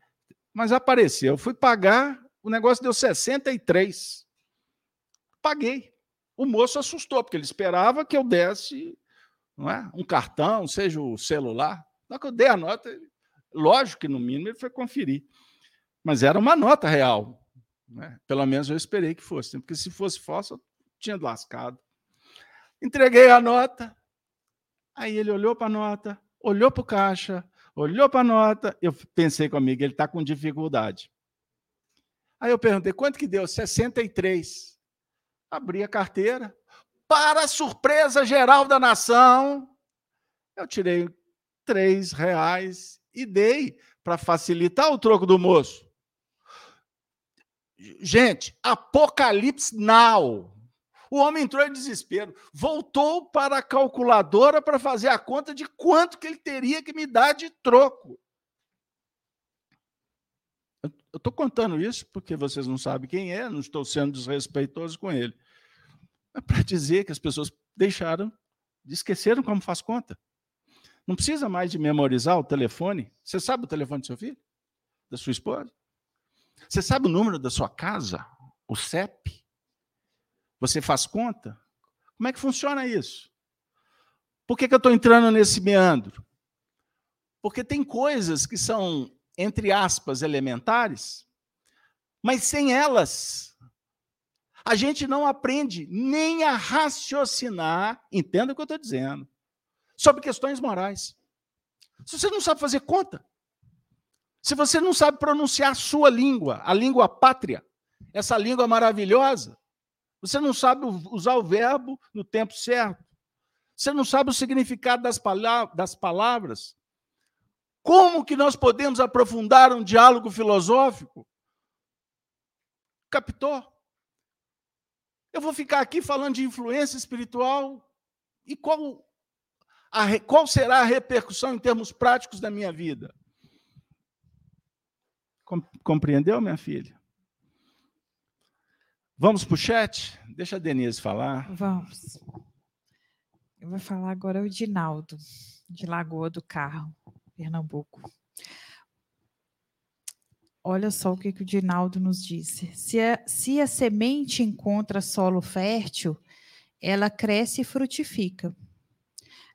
Mas apareceu. Fui pagar, o negócio deu 63. Paguei. O moço assustou, porque ele esperava que eu desse não é? um cartão, seja o celular. Na que eu dei a nota, ele Lógico que, no mínimo, ele foi conferir. Mas era uma nota real. Né? Pelo menos eu esperei que fosse, porque se fosse falsa, eu tinha lascado. Entreguei a nota. Aí ele olhou para a nota, olhou para o caixa, olhou para a nota. Eu pensei comigo, ele está com dificuldade. Aí eu perguntei, quanto que deu? 63. Abri a carteira. Para a surpresa geral da nação, eu tirei três reais e dei para facilitar o troco do moço. Gente, Apocalipse Now. O homem entrou em desespero, voltou para a calculadora para fazer a conta de quanto que ele teria que me dar de troco. Eu estou contando isso porque vocês não sabem quem é, não estou sendo desrespeitoso com ele. É para dizer que as pessoas deixaram, esqueceram como faz conta. Não precisa mais de memorizar o telefone. Você sabe o telefone do seu filho? Da sua esposa? Você sabe o número da sua casa? O CEP? Você faz conta? Como é que funciona isso? Por que, que eu estou entrando nesse meandro? Porque tem coisas que são, entre aspas, elementares, mas sem elas, a gente não aprende nem a raciocinar, entenda o que eu estou dizendo, sobre questões morais. Se você não sabe fazer conta, se você não sabe pronunciar a sua língua, a língua pátria, essa língua maravilhosa, você não sabe usar o verbo no tempo certo, você não sabe o significado das, das palavras, como que nós podemos aprofundar um diálogo filosófico? Captou? Eu vou ficar aqui falando de influência espiritual e qual a, qual será a repercussão em termos práticos da minha vida? Compreendeu, minha filha? Vamos para o chat? Deixa a Denise falar. Vamos. Eu vou falar agora o Dinaldo, de Lagoa do Carro, Pernambuco. Olha só o que, que o Dinaldo nos disse. Se a, se a semente encontra solo fértil, ela cresce e frutifica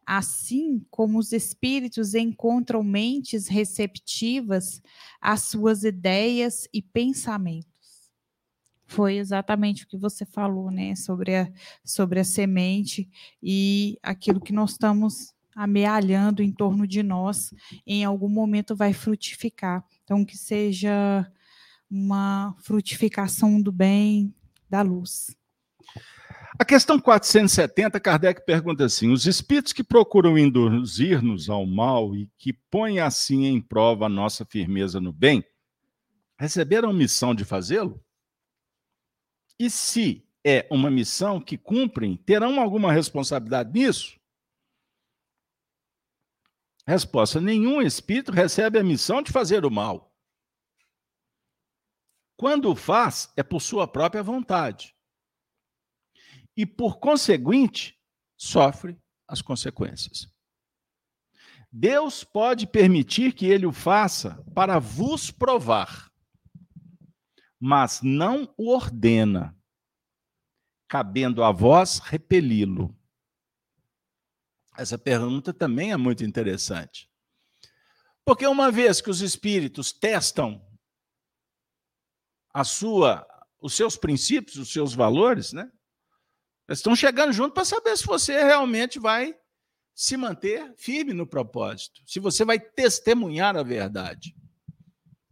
assim como os espíritos encontram mentes receptivas às suas ideias e pensamentos. Foi exatamente o que você falou, né, sobre a, sobre a semente e aquilo que nós estamos amealhando em torno de nós, em algum momento vai frutificar. Então, que seja uma frutificação do bem, da luz. A questão 470, Kardec pergunta assim: os espíritos que procuram induzir-nos ao mal e que põem assim em prova a nossa firmeza no bem, receberam missão de fazê-lo? E se é uma missão que cumprem, terão alguma responsabilidade nisso? Resposta: nenhum espírito recebe a missão de fazer o mal. Quando o faz, é por sua própria vontade e, por conseguinte, sofre as consequências. Deus pode permitir que ele o faça para vos provar, mas não o ordena, cabendo a vós repeli-lo. Essa pergunta também é muito interessante. Porque uma vez que os espíritos testam a sua, os seus princípios, os seus valores, né? Estão chegando junto para saber se você realmente vai se manter firme no propósito, se você vai testemunhar a verdade.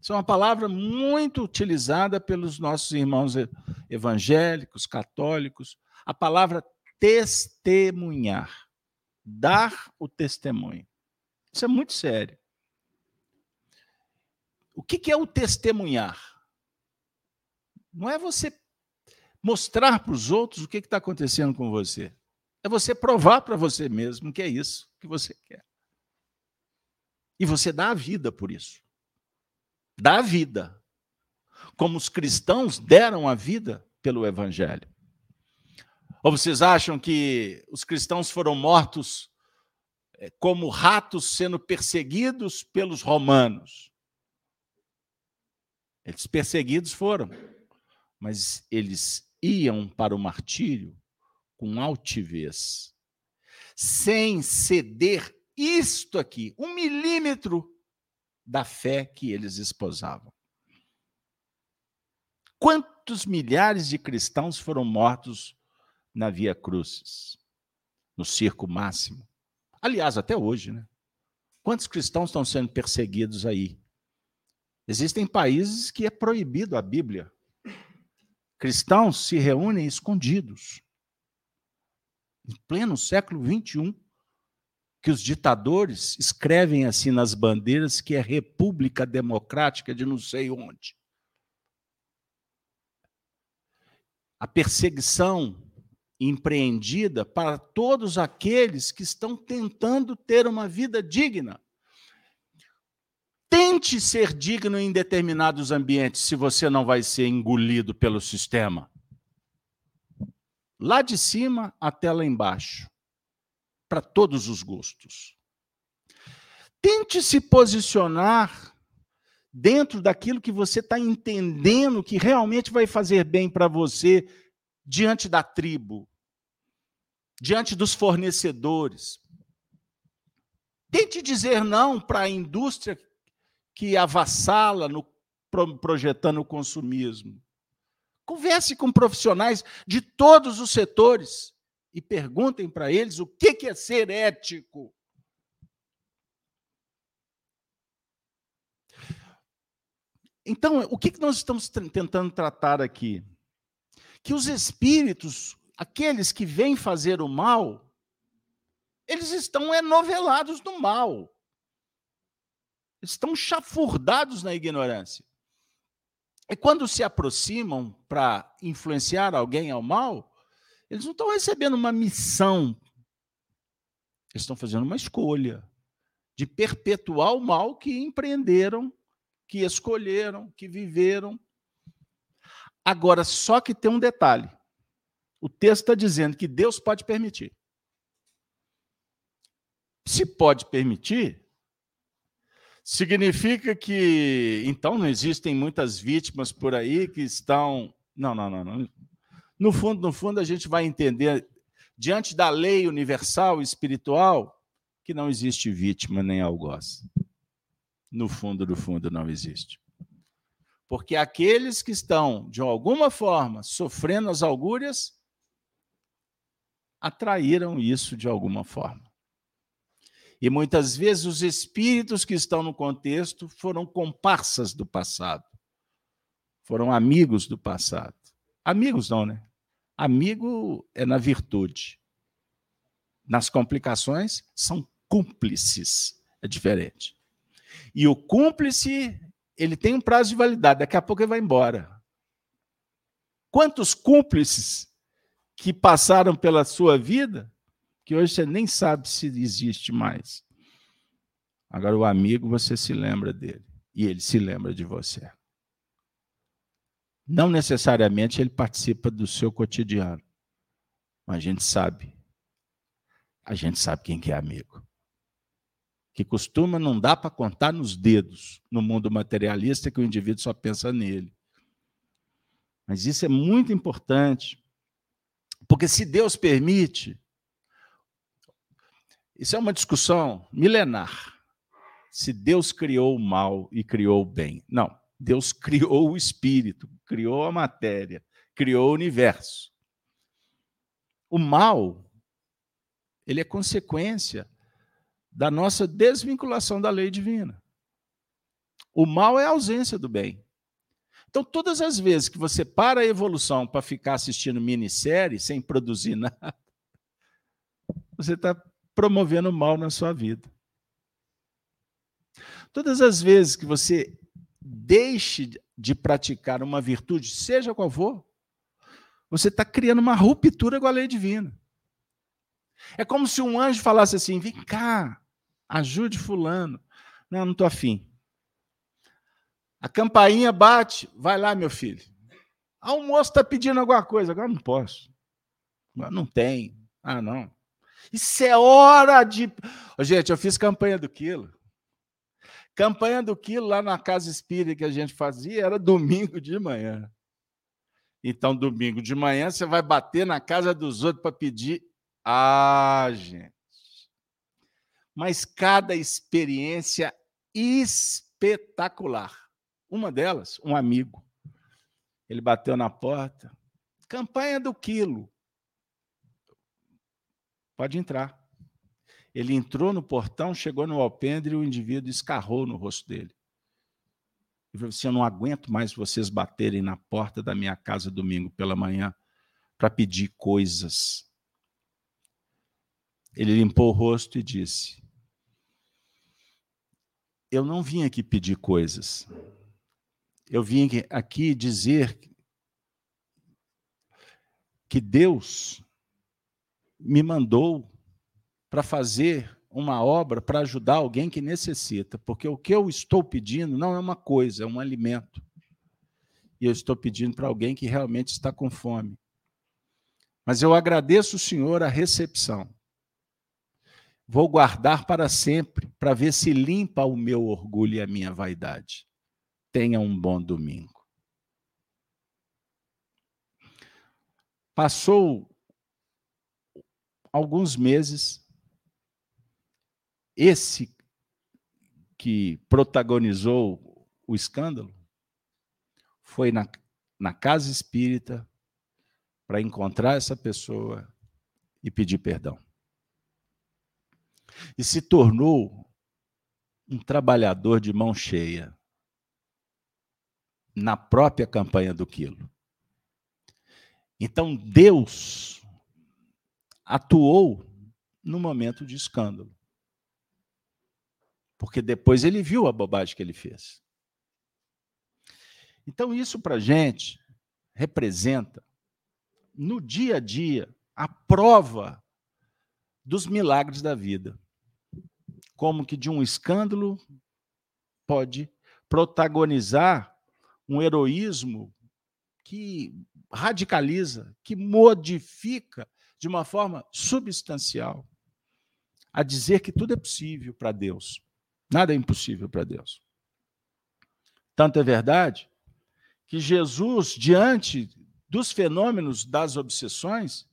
Isso é uma palavra muito utilizada pelos nossos irmãos evangélicos, católicos, a palavra testemunhar, dar o testemunho. Isso é muito sério. O que é o testemunhar? Não é você mostrar para os outros o que está acontecendo com você. É você provar para você mesmo que é isso que você quer. E você dá a vida por isso. Dá a vida. Como os cristãos deram a vida pelo Evangelho. Ou vocês acham que os cristãos foram mortos é, como ratos sendo perseguidos pelos romanos? Eles perseguidos foram, mas eles iam para o martírio com altivez, sem ceder isto aqui, um milímetro da fé que eles esposavam. Quantos milhares de cristãos foram mortos na Via Crucis, no circo máximo? Aliás, até hoje, né? Quantos cristãos estão sendo perseguidos aí? Existem países que é proibido a Bíblia cristãos se reúnem escondidos. Em pleno século XXI, que os ditadores escrevem assim nas bandeiras que é República Democrática de não sei onde. A perseguição empreendida para todos aqueles que estão tentando ter uma vida digna. Tente ser digno em determinados ambientes se você não vai ser engolido pelo sistema. Lá de cima até lá embaixo, para todos os gostos. Tente se posicionar dentro daquilo que você está entendendo que realmente vai fazer bem para você diante da tribo, diante dos fornecedores. Tente dizer não para a indústria que avassala no, projetando o consumismo. Converse com profissionais de todos os setores e perguntem para eles o que é ser ético. Então, o que nós estamos tentando tratar aqui? Que os espíritos, aqueles que vêm fazer o mal, eles estão enovelados no mal estão chafurdados na ignorância. E quando se aproximam para influenciar alguém ao mal, eles não estão recebendo uma missão, eles estão fazendo uma escolha de perpetuar o mal que empreenderam, que escolheram, que viveram. Agora, só que tem um detalhe: o texto está dizendo que Deus pode permitir. Se pode permitir, Significa que, então, não existem muitas vítimas por aí que estão. Não, não, não, não. No fundo, no fundo, a gente vai entender, diante da lei universal espiritual, que não existe vítima nem algoz. No fundo do fundo, não existe. Porque aqueles que estão, de alguma forma, sofrendo as augúrias, atraíram isso de alguma forma. E muitas vezes os espíritos que estão no contexto foram comparsas do passado, foram amigos do passado. Amigos não, né? Amigo é na virtude. Nas complicações, são cúmplices. É diferente. E o cúmplice, ele tem um prazo de validade, daqui a pouco ele vai embora. Quantos cúmplices que passaram pela sua vida que hoje você nem sabe se existe mais. Agora, o amigo, você se lembra dele e ele se lembra de você. Não necessariamente ele participa do seu cotidiano, mas a gente sabe. A gente sabe quem que é amigo. Que costuma não dá para contar nos dedos no mundo materialista que o indivíduo só pensa nele. Mas isso é muito importante, porque se Deus permite, Isso é uma discussão milenar. Se Deus criou o mal e criou o bem. Não. Deus <laughs> criou o espírito, criou a matéria, criou o universo. O mal, ele é consequência da nossa desvinculação da lei divina. O mal é a ausência do bem. Então, todas as vezes que você para a evolução para ficar assistindo minissérie sem produzir <laughs> nada, você está promovendo mal na sua vida. Todas as vezes que você deixe de praticar uma virtude, seja qual for, você está criando uma ruptura com a lei divina. É como se um anjo falasse assim: vem cá, ajude Fulano. Não, não estou afim. A campainha bate, vai lá, meu filho. Ah, o moço está pedindo alguma coisa, agora não posso. Agora não tem. Ah, não. Isso é hora de. Gente, eu fiz campanha do quilo. Campanha do quilo lá na casa espírita que a gente fazia era domingo de manhã. Então, domingo de manhã, você vai bater na casa dos outros para pedir. Ah, gente. Mas cada experiência espetacular. Uma delas, um amigo. Ele bateu na porta. Campanha do quilo. Pode entrar. Ele entrou no portão, chegou no alpendre e o indivíduo escarrou no rosto dele. E falou assim: Eu não aguento mais vocês baterem na porta da minha casa domingo pela manhã para pedir coisas. Ele limpou o rosto e disse: Eu não vim aqui pedir coisas. Eu vim aqui dizer que Deus me mandou para fazer uma obra para ajudar alguém que necessita, porque o que eu estou pedindo não é uma coisa, é um alimento. E eu estou pedindo para alguém que realmente está com fome. Mas eu agradeço o Senhor a recepção. Vou guardar para sempre, para ver se limpa o meu orgulho e a minha vaidade. Tenha um bom domingo. Passou alguns meses, esse que protagonizou o escândalo foi na, na casa espírita para encontrar essa pessoa e pedir perdão. E se tornou um trabalhador de mão cheia na própria campanha do quilo. Então Deus atuou no momento de escândalo. Porque depois ele viu a bobagem que ele fez. Então, isso para a gente representa, no dia a dia, a prova dos milagres da vida. Como que de um escândalo pode protagonizar um heroísmo que radicaliza, que modifica de uma forma substancial a dizer que tudo é possível para Deus. Nada é impossível para Deus. Tanto é verdade que Jesus, diante dos fenômenos das obsessões,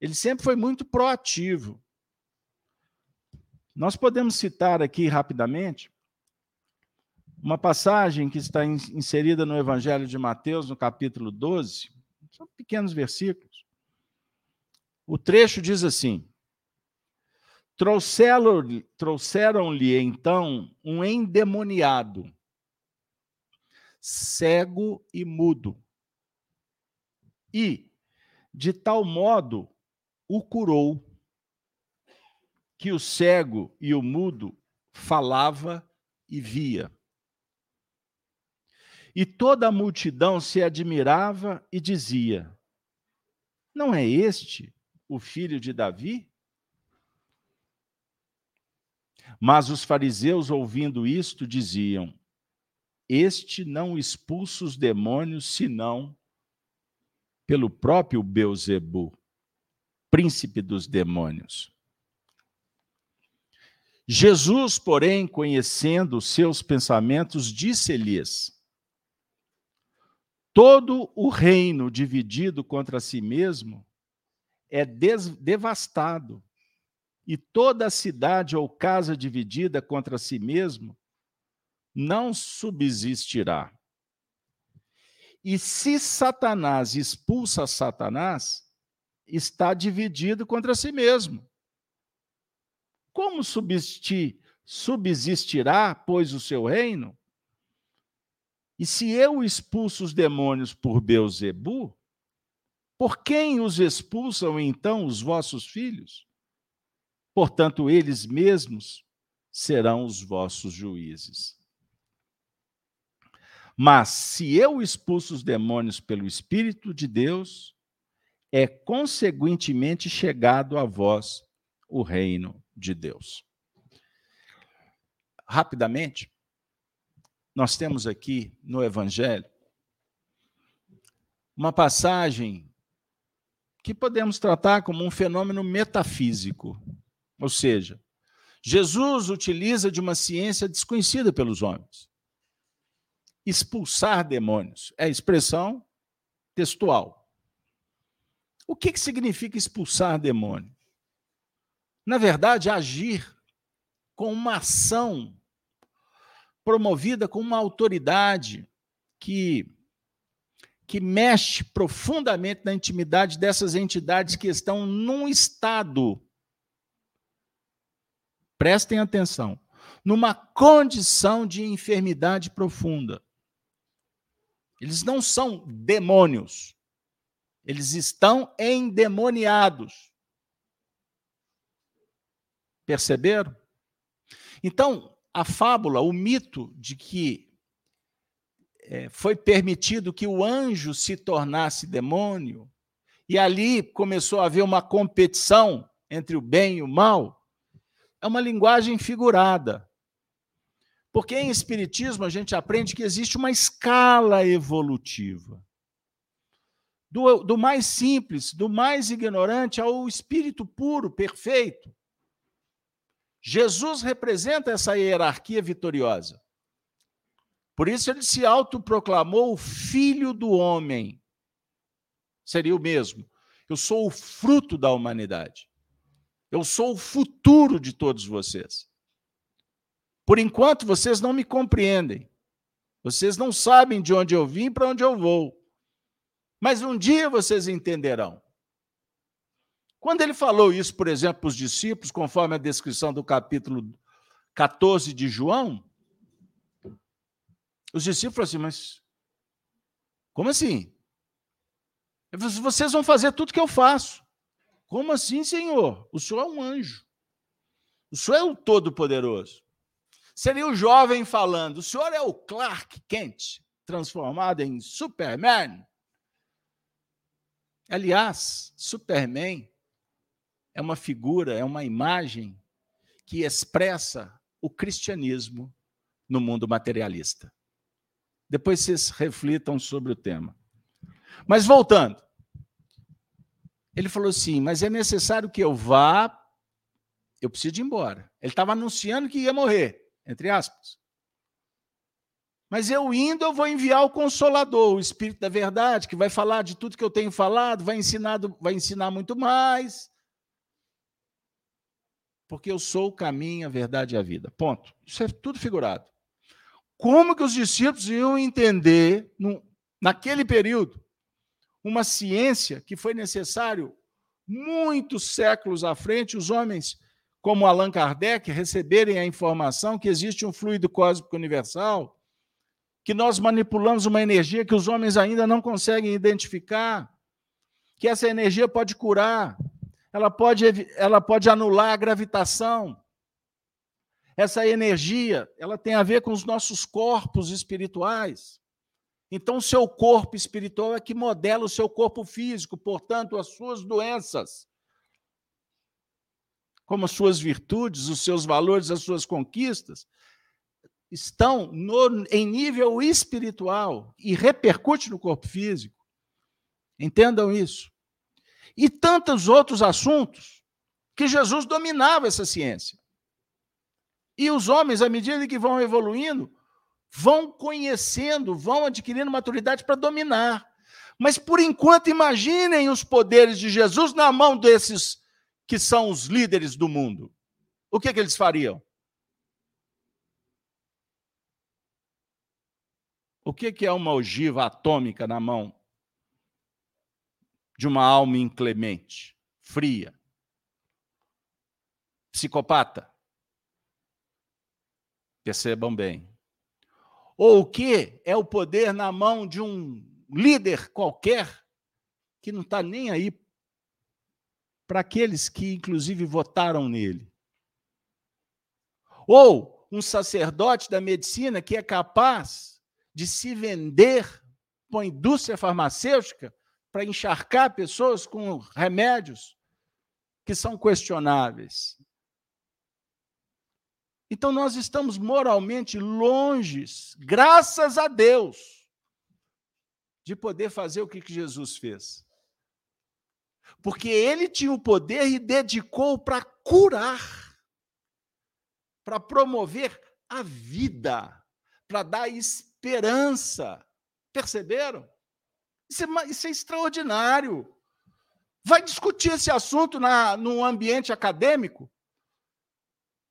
ele sempre foi muito proativo. Nós podemos citar aqui rapidamente uma passagem que está inserida no Evangelho de Mateus, no capítulo 12, são pequenos versículos. O trecho diz assim: Trouxeram-lhe trouxeram então um endemoniado, cego e mudo, e, de tal modo, o curou, que o cego e o mudo falava e via. E toda a multidão se admirava e dizia: Não é este o filho de Davi? Mas os fariseus, ouvindo isto, diziam: Este não expulsa os demônios senão pelo próprio Beuzebu, príncipe dos demônios. Jesus, porém, conhecendo os seus pensamentos, disse-lhes: Todo o reino dividido contra si mesmo é devastado, e toda cidade ou casa dividida contra si mesmo não subsistirá. E se Satanás expulsa Satanás, está dividido contra si mesmo. Como subsistirá, pois, o seu reino? E se eu expulso os demônios por Beuzebu, por quem os expulsam então os vossos filhos? Portanto, eles mesmos serão os vossos juízes. Mas se eu expulso os demônios pelo Espírito de Deus, é conseguintemente chegado a vós o reino de Deus. Rapidamente, nós temos aqui no Evangelho uma passagem que podemos tratar como um fenômeno metafísico. Ou seja, Jesus utiliza de uma ciência desconhecida pelos homens. Expulsar demônios é a expressão textual. O que, que significa expulsar demônio? Na verdade, agir com uma ação promovida com uma autoridade que que mexe profundamente na intimidade dessas entidades que estão num estado prestem atenção, numa condição de enfermidade profunda. Eles não são demônios. Eles estão endemoniados. Perceberam? Então, a fábula, o mito de que é, foi permitido que o anjo se tornasse demônio, e ali começou a haver uma competição entre o bem e o mal, é uma linguagem figurada. Porque em Espiritismo a gente aprende que existe uma escala evolutiva. Do, do mais simples, do mais ignorante ao espírito puro, perfeito. Jesus representa essa hierarquia vitoriosa. Por isso ele se autoproclamou o filho do homem. Seria o mesmo. Eu sou o fruto da humanidade. Eu sou o futuro de todos vocês. Por enquanto, vocês não me compreendem. Vocês não sabem de onde eu vim para onde eu vou. Mas um dia vocês entenderão. Quando ele falou isso, por exemplo, para os discípulos, conforme a descrição do capítulo 14 de João, os discípulos falaram assim, mas como assim? Vocês vão fazer tudo que eu faço. Como assim, Senhor? O Senhor é um anjo. O Senhor é o Todo-Poderoso. Seria o jovem falando: o Senhor é o Clark Kent, transformado em Superman. Aliás, Superman é uma figura, é uma imagem que expressa o cristianismo no mundo materialista. Depois vocês reflitam sobre o tema. Mas voltando. Ele falou assim: Mas é necessário que eu vá. Eu preciso ir embora. Ele estava anunciando que ia morrer, entre aspas. Mas eu indo, eu vou enviar o Consolador, o Espírito da Verdade, que vai falar de tudo que eu tenho falado, vai ensinar, vai ensinar muito mais. Porque eu sou o caminho, a verdade e a vida. Ponto. Isso é tudo figurado. Como que os discípulos iam entender, no, naquele período, uma ciência que foi necessário muitos séculos à frente, os homens como Allan Kardec receberem a informação que existe um fluido cósmico universal, que nós manipulamos uma energia que os homens ainda não conseguem identificar, que essa energia pode curar, ela pode, ela pode anular a gravitação, essa energia, ela tem a ver com os nossos corpos espirituais. Então, seu corpo espiritual é que modela o seu corpo físico, portanto, as suas doenças, como as suas virtudes, os seus valores, as suas conquistas, estão no, em nível espiritual e repercute no corpo físico. Entendam isso. E tantos outros assuntos que Jesus dominava essa ciência. E os homens, à medida que vão evoluindo, vão conhecendo, vão adquirindo maturidade para dominar. Mas por enquanto, imaginem os poderes de Jesus na mão desses que são os líderes do mundo, o que, que eles fariam? O que, que é uma ogiva atômica na mão de uma alma inclemente, fria, psicopata? Percebam bem. Ou o que é o poder na mão de um líder qualquer que não está nem aí para aqueles que, inclusive, votaram nele. Ou um sacerdote da medicina que é capaz de se vender para a indústria farmacêutica para encharcar pessoas com remédios que são questionáveis. Então, nós estamos moralmente longes, graças a Deus, de poder fazer o que Jesus fez. Porque ele tinha o poder e dedicou para curar, para promover a vida, para dar esperança. Perceberam? Isso é, isso é extraordinário. Vai discutir esse assunto na, no ambiente acadêmico?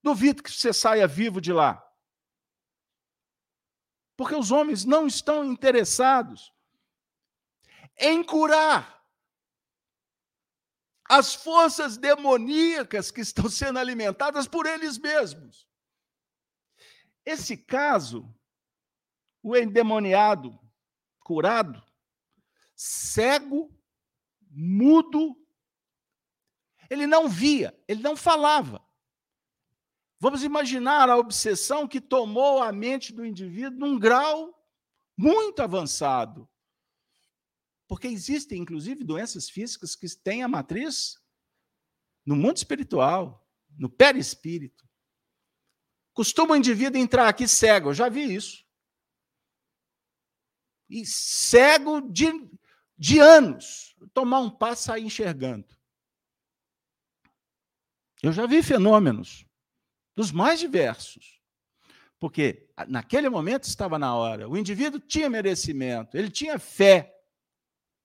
Duvido que você saia vivo de lá. Porque os homens não estão interessados em curar as forças demoníacas que estão sendo alimentadas por eles mesmos. Esse caso, o endemoniado, curado, cego, mudo, ele não via, ele não falava. Vamos imaginar a obsessão que tomou a mente do indivíduo num grau muito avançado. Porque existem, inclusive, doenças físicas que têm a matriz no mundo espiritual, no perispírito. Costuma o indivíduo entrar aqui cego, eu já vi isso. E cego de, de anos, tomar um passo sair enxergando. Eu já vi fenômenos dos mais diversos. Porque naquele momento estava na hora, o indivíduo tinha merecimento, ele tinha fé,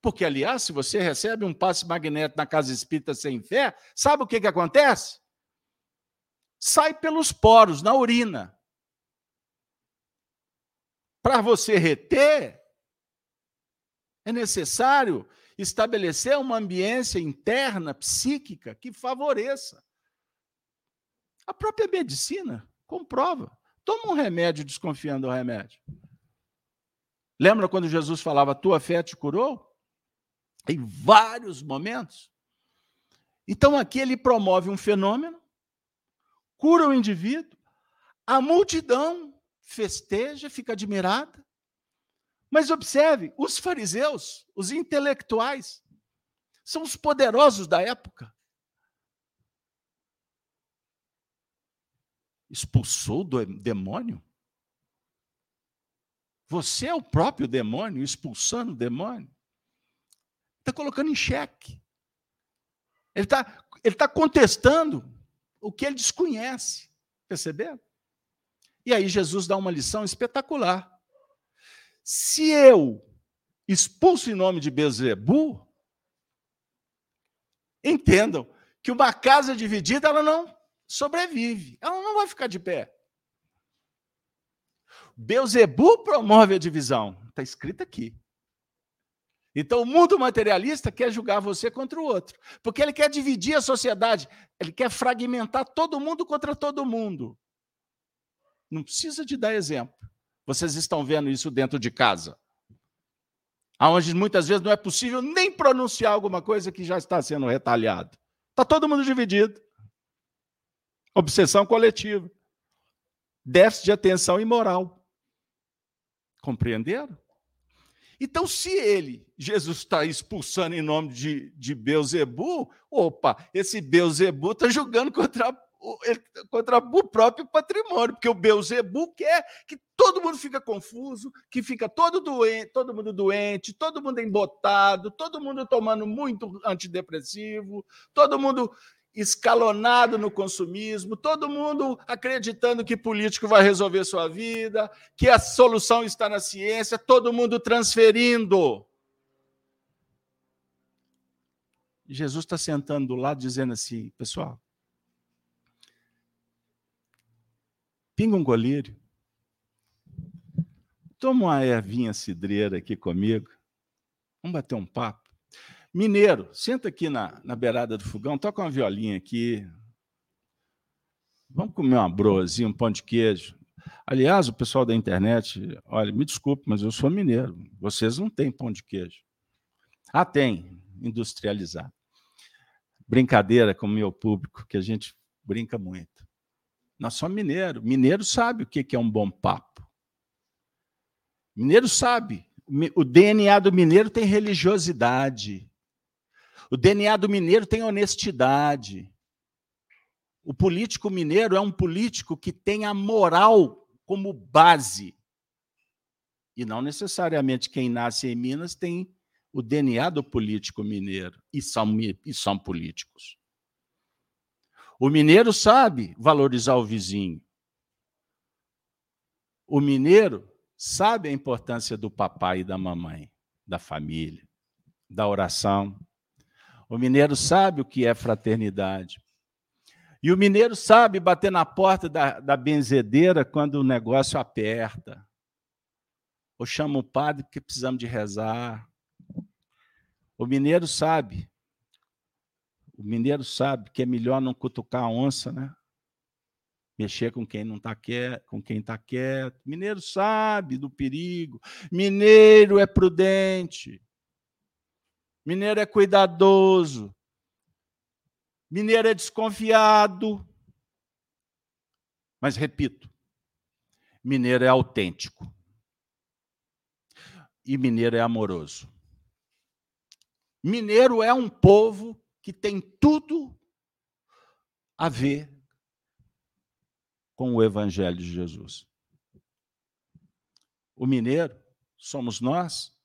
porque, aliás, se você recebe um passe magnético na casa espírita sem fé, sabe o que, que acontece? Sai pelos poros, na urina. Para você reter, é necessário estabelecer uma ambiência interna, psíquica, que favoreça. A própria medicina comprova. Toma um remédio desconfiando do remédio. Lembra quando Jesus falava, tua fé te curou? em vários momentos. Então aqui ele promove um fenômeno, cura o indivíduo, a multidão festeja, fica admirada. Mas observe, os fariseus, os intelectuais, são os poderosos da época. Expulsou do demônio? Você é o próprio demônio expulsando o demônio? está colocando em xeque. Ele está ele tá contestando o que ele desconhece. Perceberam? E aí Jesus dá uma lição espetacular. Se eu expulso em nome de Bezebu, entendam que uma casa dividida ela não sobrevive, ela não vai ficar de pé. Beuzebu promove a divisão, está escrito aqui. Então, o mundo materialista quer julgar você contra o outro, porque ele quer dividir a sociedade, ele quer fragmentar todo mundo contra todo mundo. Não precisa de dar exemplo. Vocês estão vendo isso dentro de casa. Onde muitas vezes não é possível nem pronunciar alguma coisa que já está sendo retalhado. Está todo mundo dividido. Obsessão coletiva. Déficit de atenção imoral. Compreenderam? Então, se ele, Jesus está expulsando em nome de, de Beuzebu, opa, esse Beuzebu está julgando contra, contra o próprio patrimônio, porque o Beuzebu quer que todo mundo fica confuso, que fica todo doente, todo mundo doente, todo mundo embotado, todo mundo tomando muito antidepressivo, todo mundo escalonado no consumismo, todo mundo acreditando que político vai resolver sua vida, que a solução está na ciência, todo mundo transferindo. Jesus está sentando do lado dizendo assim, pessoal, pinga um colírio, toma uma ervinha cidreira aqui comigo, vamos bater um papo. Mineiro, senta aqui na, na beirada do fogão, toca uma violinha aqui, vamos comer uma broazinha, um pão de queijo. Aliás, o pessoal da internet, olha, me desculpe, mas eu sou mineiro, vocês não têm pão de queijo. Ah, tem, industrializado brincadeira com o meu público, que a gente brinca muito. Nós somos mineiro. Mineiro sabe o que é um bom papo. Mineiro sabe. O DNA do mineiro tem religiosidade. O DNA do mineiro tem honestidade. O político mineiro é um político que tem a moral como base. E não necessariamente quem nasce em Minas tem o DNA do político mineiro e são, e são políticos. O mineiro sabe valorizar o vizinho. O mineiro sabe a importância do papai e da mamãe, da família, da oração. O mineiro sabe o que é fraternidade. E o mineiro sabe bater na porta da, da benzedeira quando o negócio aperta. Ou chama o padre porque precisamos de rezar. O mineiro sabe. O mineiro sabe que é melhor não cutucar a onça, né? Mexer com quem não está quieto, com quem está quieto. Mineiro sabe do perigo. Mineiro é prudente. Mineiro é cuidadoso. Mineiro é desconfiado. Mas repito, mineiro é autêntico. E mineiro é amoroso. Mineiro é um povo que tem tudo a ver com o Evangelho de Jesus. O mineiro somos nós.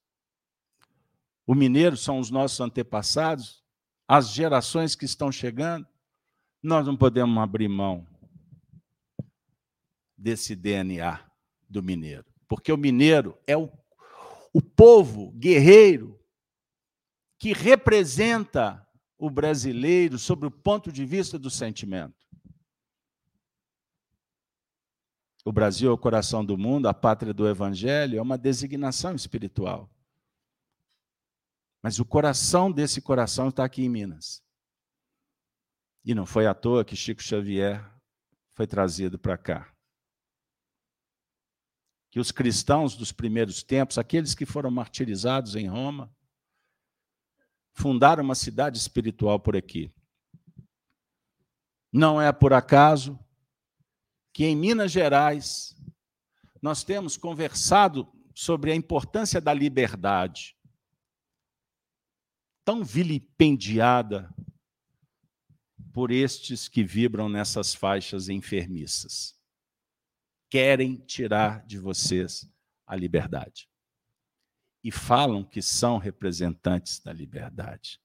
O mineiro são os nossos antepassados, as gerações que estão chegando. Nós não podemos abrir mão desse DNA do mineiro, porque o mineiro é o, o povo guerreiro que representa o brasileiro sob o ponto de vista do sentimento. O Brasil é o coração do mundo, a pátria do evangelho, é uma designação espiritual. Mas o coração desse coração está aqui em Minas. E não foi à toa que Chico Xavier foi trazido para cá. Que os cristãos dos primeiros tempos, aqueles que foram martirizados em Roma, fundar uma cidade espiritual por aqui. Não é por acaso que em Minas Gerais nós temos conversado sobre a importância da liberdade, tão vilipendiada por estes que vibram nessas faixas enfermiças. Querem tirar de vocês a liberdade e falam que são representantes da liberdade.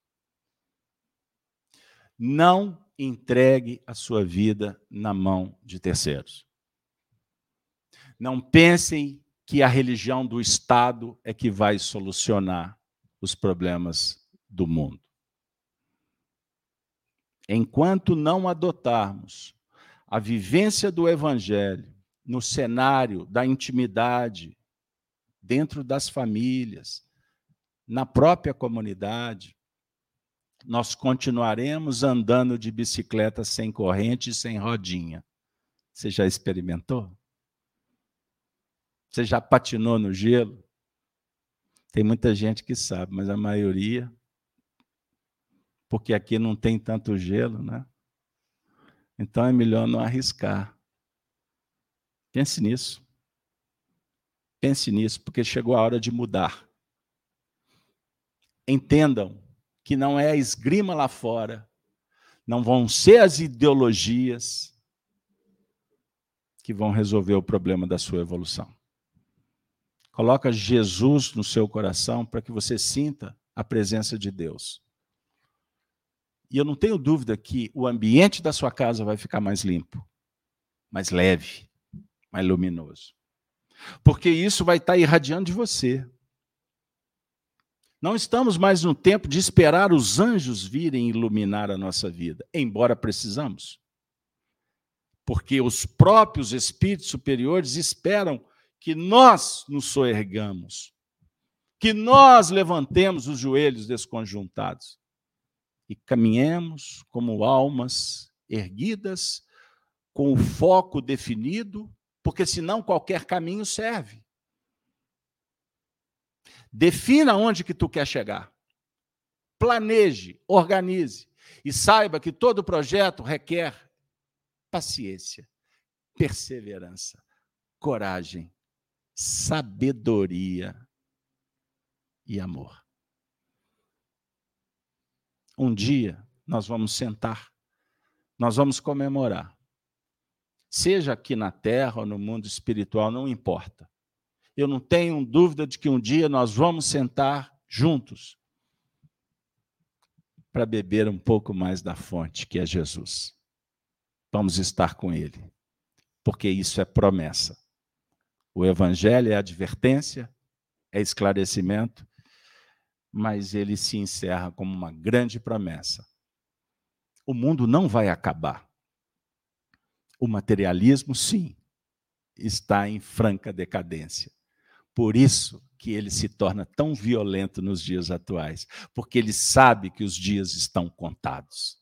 Não entregue a sua vida na mão de terceiros. Não pensem que a religião do Estado é que vai solucionar os problemas do mundo. Enquanto não adotarmos a vivência do Evangelho no cenário da intimidade, dentro das famílias, na própria comunidade, nós continuaremos andando de bicicleta sem corrente e sem rodinha. Você já experimentou? Você já patinou no gelo? Tem muita gente que sabe, mas a maioria, porque aqui não tem tanto gelo, né? Então é melhor não arriscar. Pense nisso. Pense nisso, porque chegou a hora de mudar. Entendam que não é a esgrima lá fora, não vão ser as ideologias que vão resolver o problema da sua evolução. Coloca Jesus no seu coração para que você sinta a presença de Deus. E eu não tenho dúvida que o ambiente da sua casa vai ficar mais limpo, mais leve, mais luminoso. Porque isso vai estar irradiando de você. Não estamos mais no tempo de esperar os anjos virem iluminar a nossa vida, embora precisamos. Porque os próprios espíritos superiores esperam que nós nos soergamos, que nós levantemos os joelhos desconjuntados e caminhemos como almas erguidas, com o foco definido, porque senão qualquer caminho serve. Defina onde que tu quer chegar. Planeje, organize e saiba que todo projeto requer paciência, perseverança, coragem, sabedoria e amor. Um dia nós vamos sentar, nós vamos comemorar. Seja aqui na terra ou no mundo espiritual, não importa eu não tenho dúvida de que um dia nós vamos sentar juntos para beber um pouco mais da fonte, que é Jesus. Vamos estar com Ele, porque isso é promessa. O Evangelho é advertência, é esclarecimento, mas ele se encerra como uma grande promessa. O mundo não vai acabar. O materialismo, sim, está em franca decadência. Por isso que ele se torna tão violento nos dias atuais, porque ele sabe que os dias estão contados.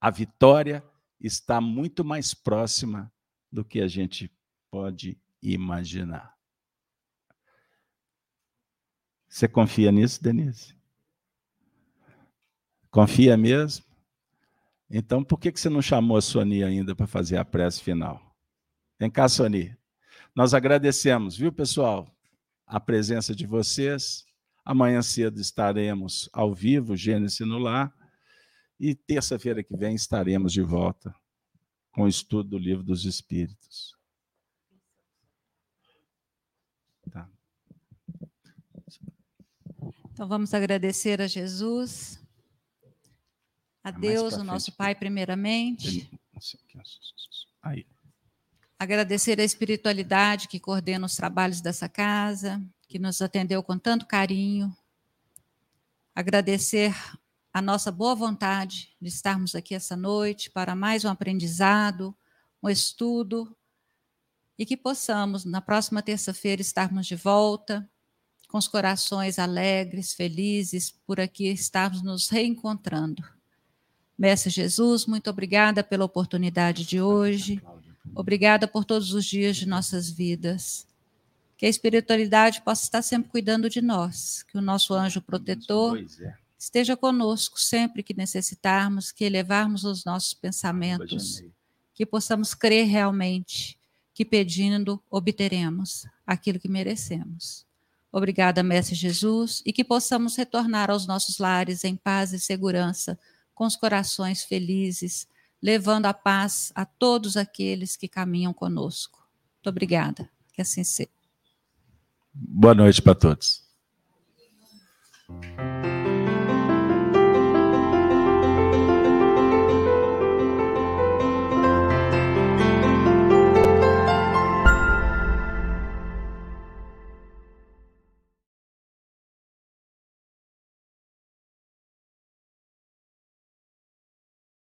A vitória está muito mais próxima do que a gente pode imaginar. Você confia nisso, Denise? Confia mesmo? Então, por que você não chamou a Sony ainda para fazer a prece final? Vem cá, Sony. Nós agradecemos, viu, pessoal? a presença de vocês. Amanhã cedo estaremos ao vivo, Gênesis no Lar. E terça-feira que vem estaremos de volta com o estudo do Livro dos Espíritos. Então vamos agradecer a Jesus, a Deus, o nosso Pai, primeiramente. Aí. Agradecer a espiritualidade que coordena os trabalhos dessa casa, que nos atendeu com tanto carinho. Agradecer a nossa boa vontade de estarmos aqui essa noite para mais um aprendizado, um estudo, e que possamos, na próxima terça-feira, estarmos de volta, com os corações alegres, felizes, por aqui estarmos nos reencontrando. Mestre Jesus, muito obrigada pela oportunidade de hoje. Obrigada por todos os dias de nossas vidas. Que a espiritualidade possa estar sempre cuidando de nós, que o nosso anjo protetor é. esteja conosco sempre que necessitarmos, que elevarmos os nossos pensamentos, que possamos crer realmente que pedindo obteremos aquilo que merecemos. Obrigada, Mestre Jesus, e que possamos retornar aos nossos lares em paz e segurança, com os corações felizes, levando a paz a todos aqueles que caminham conosco. Muito obrigada. Que assim seja. Boa noite para todos.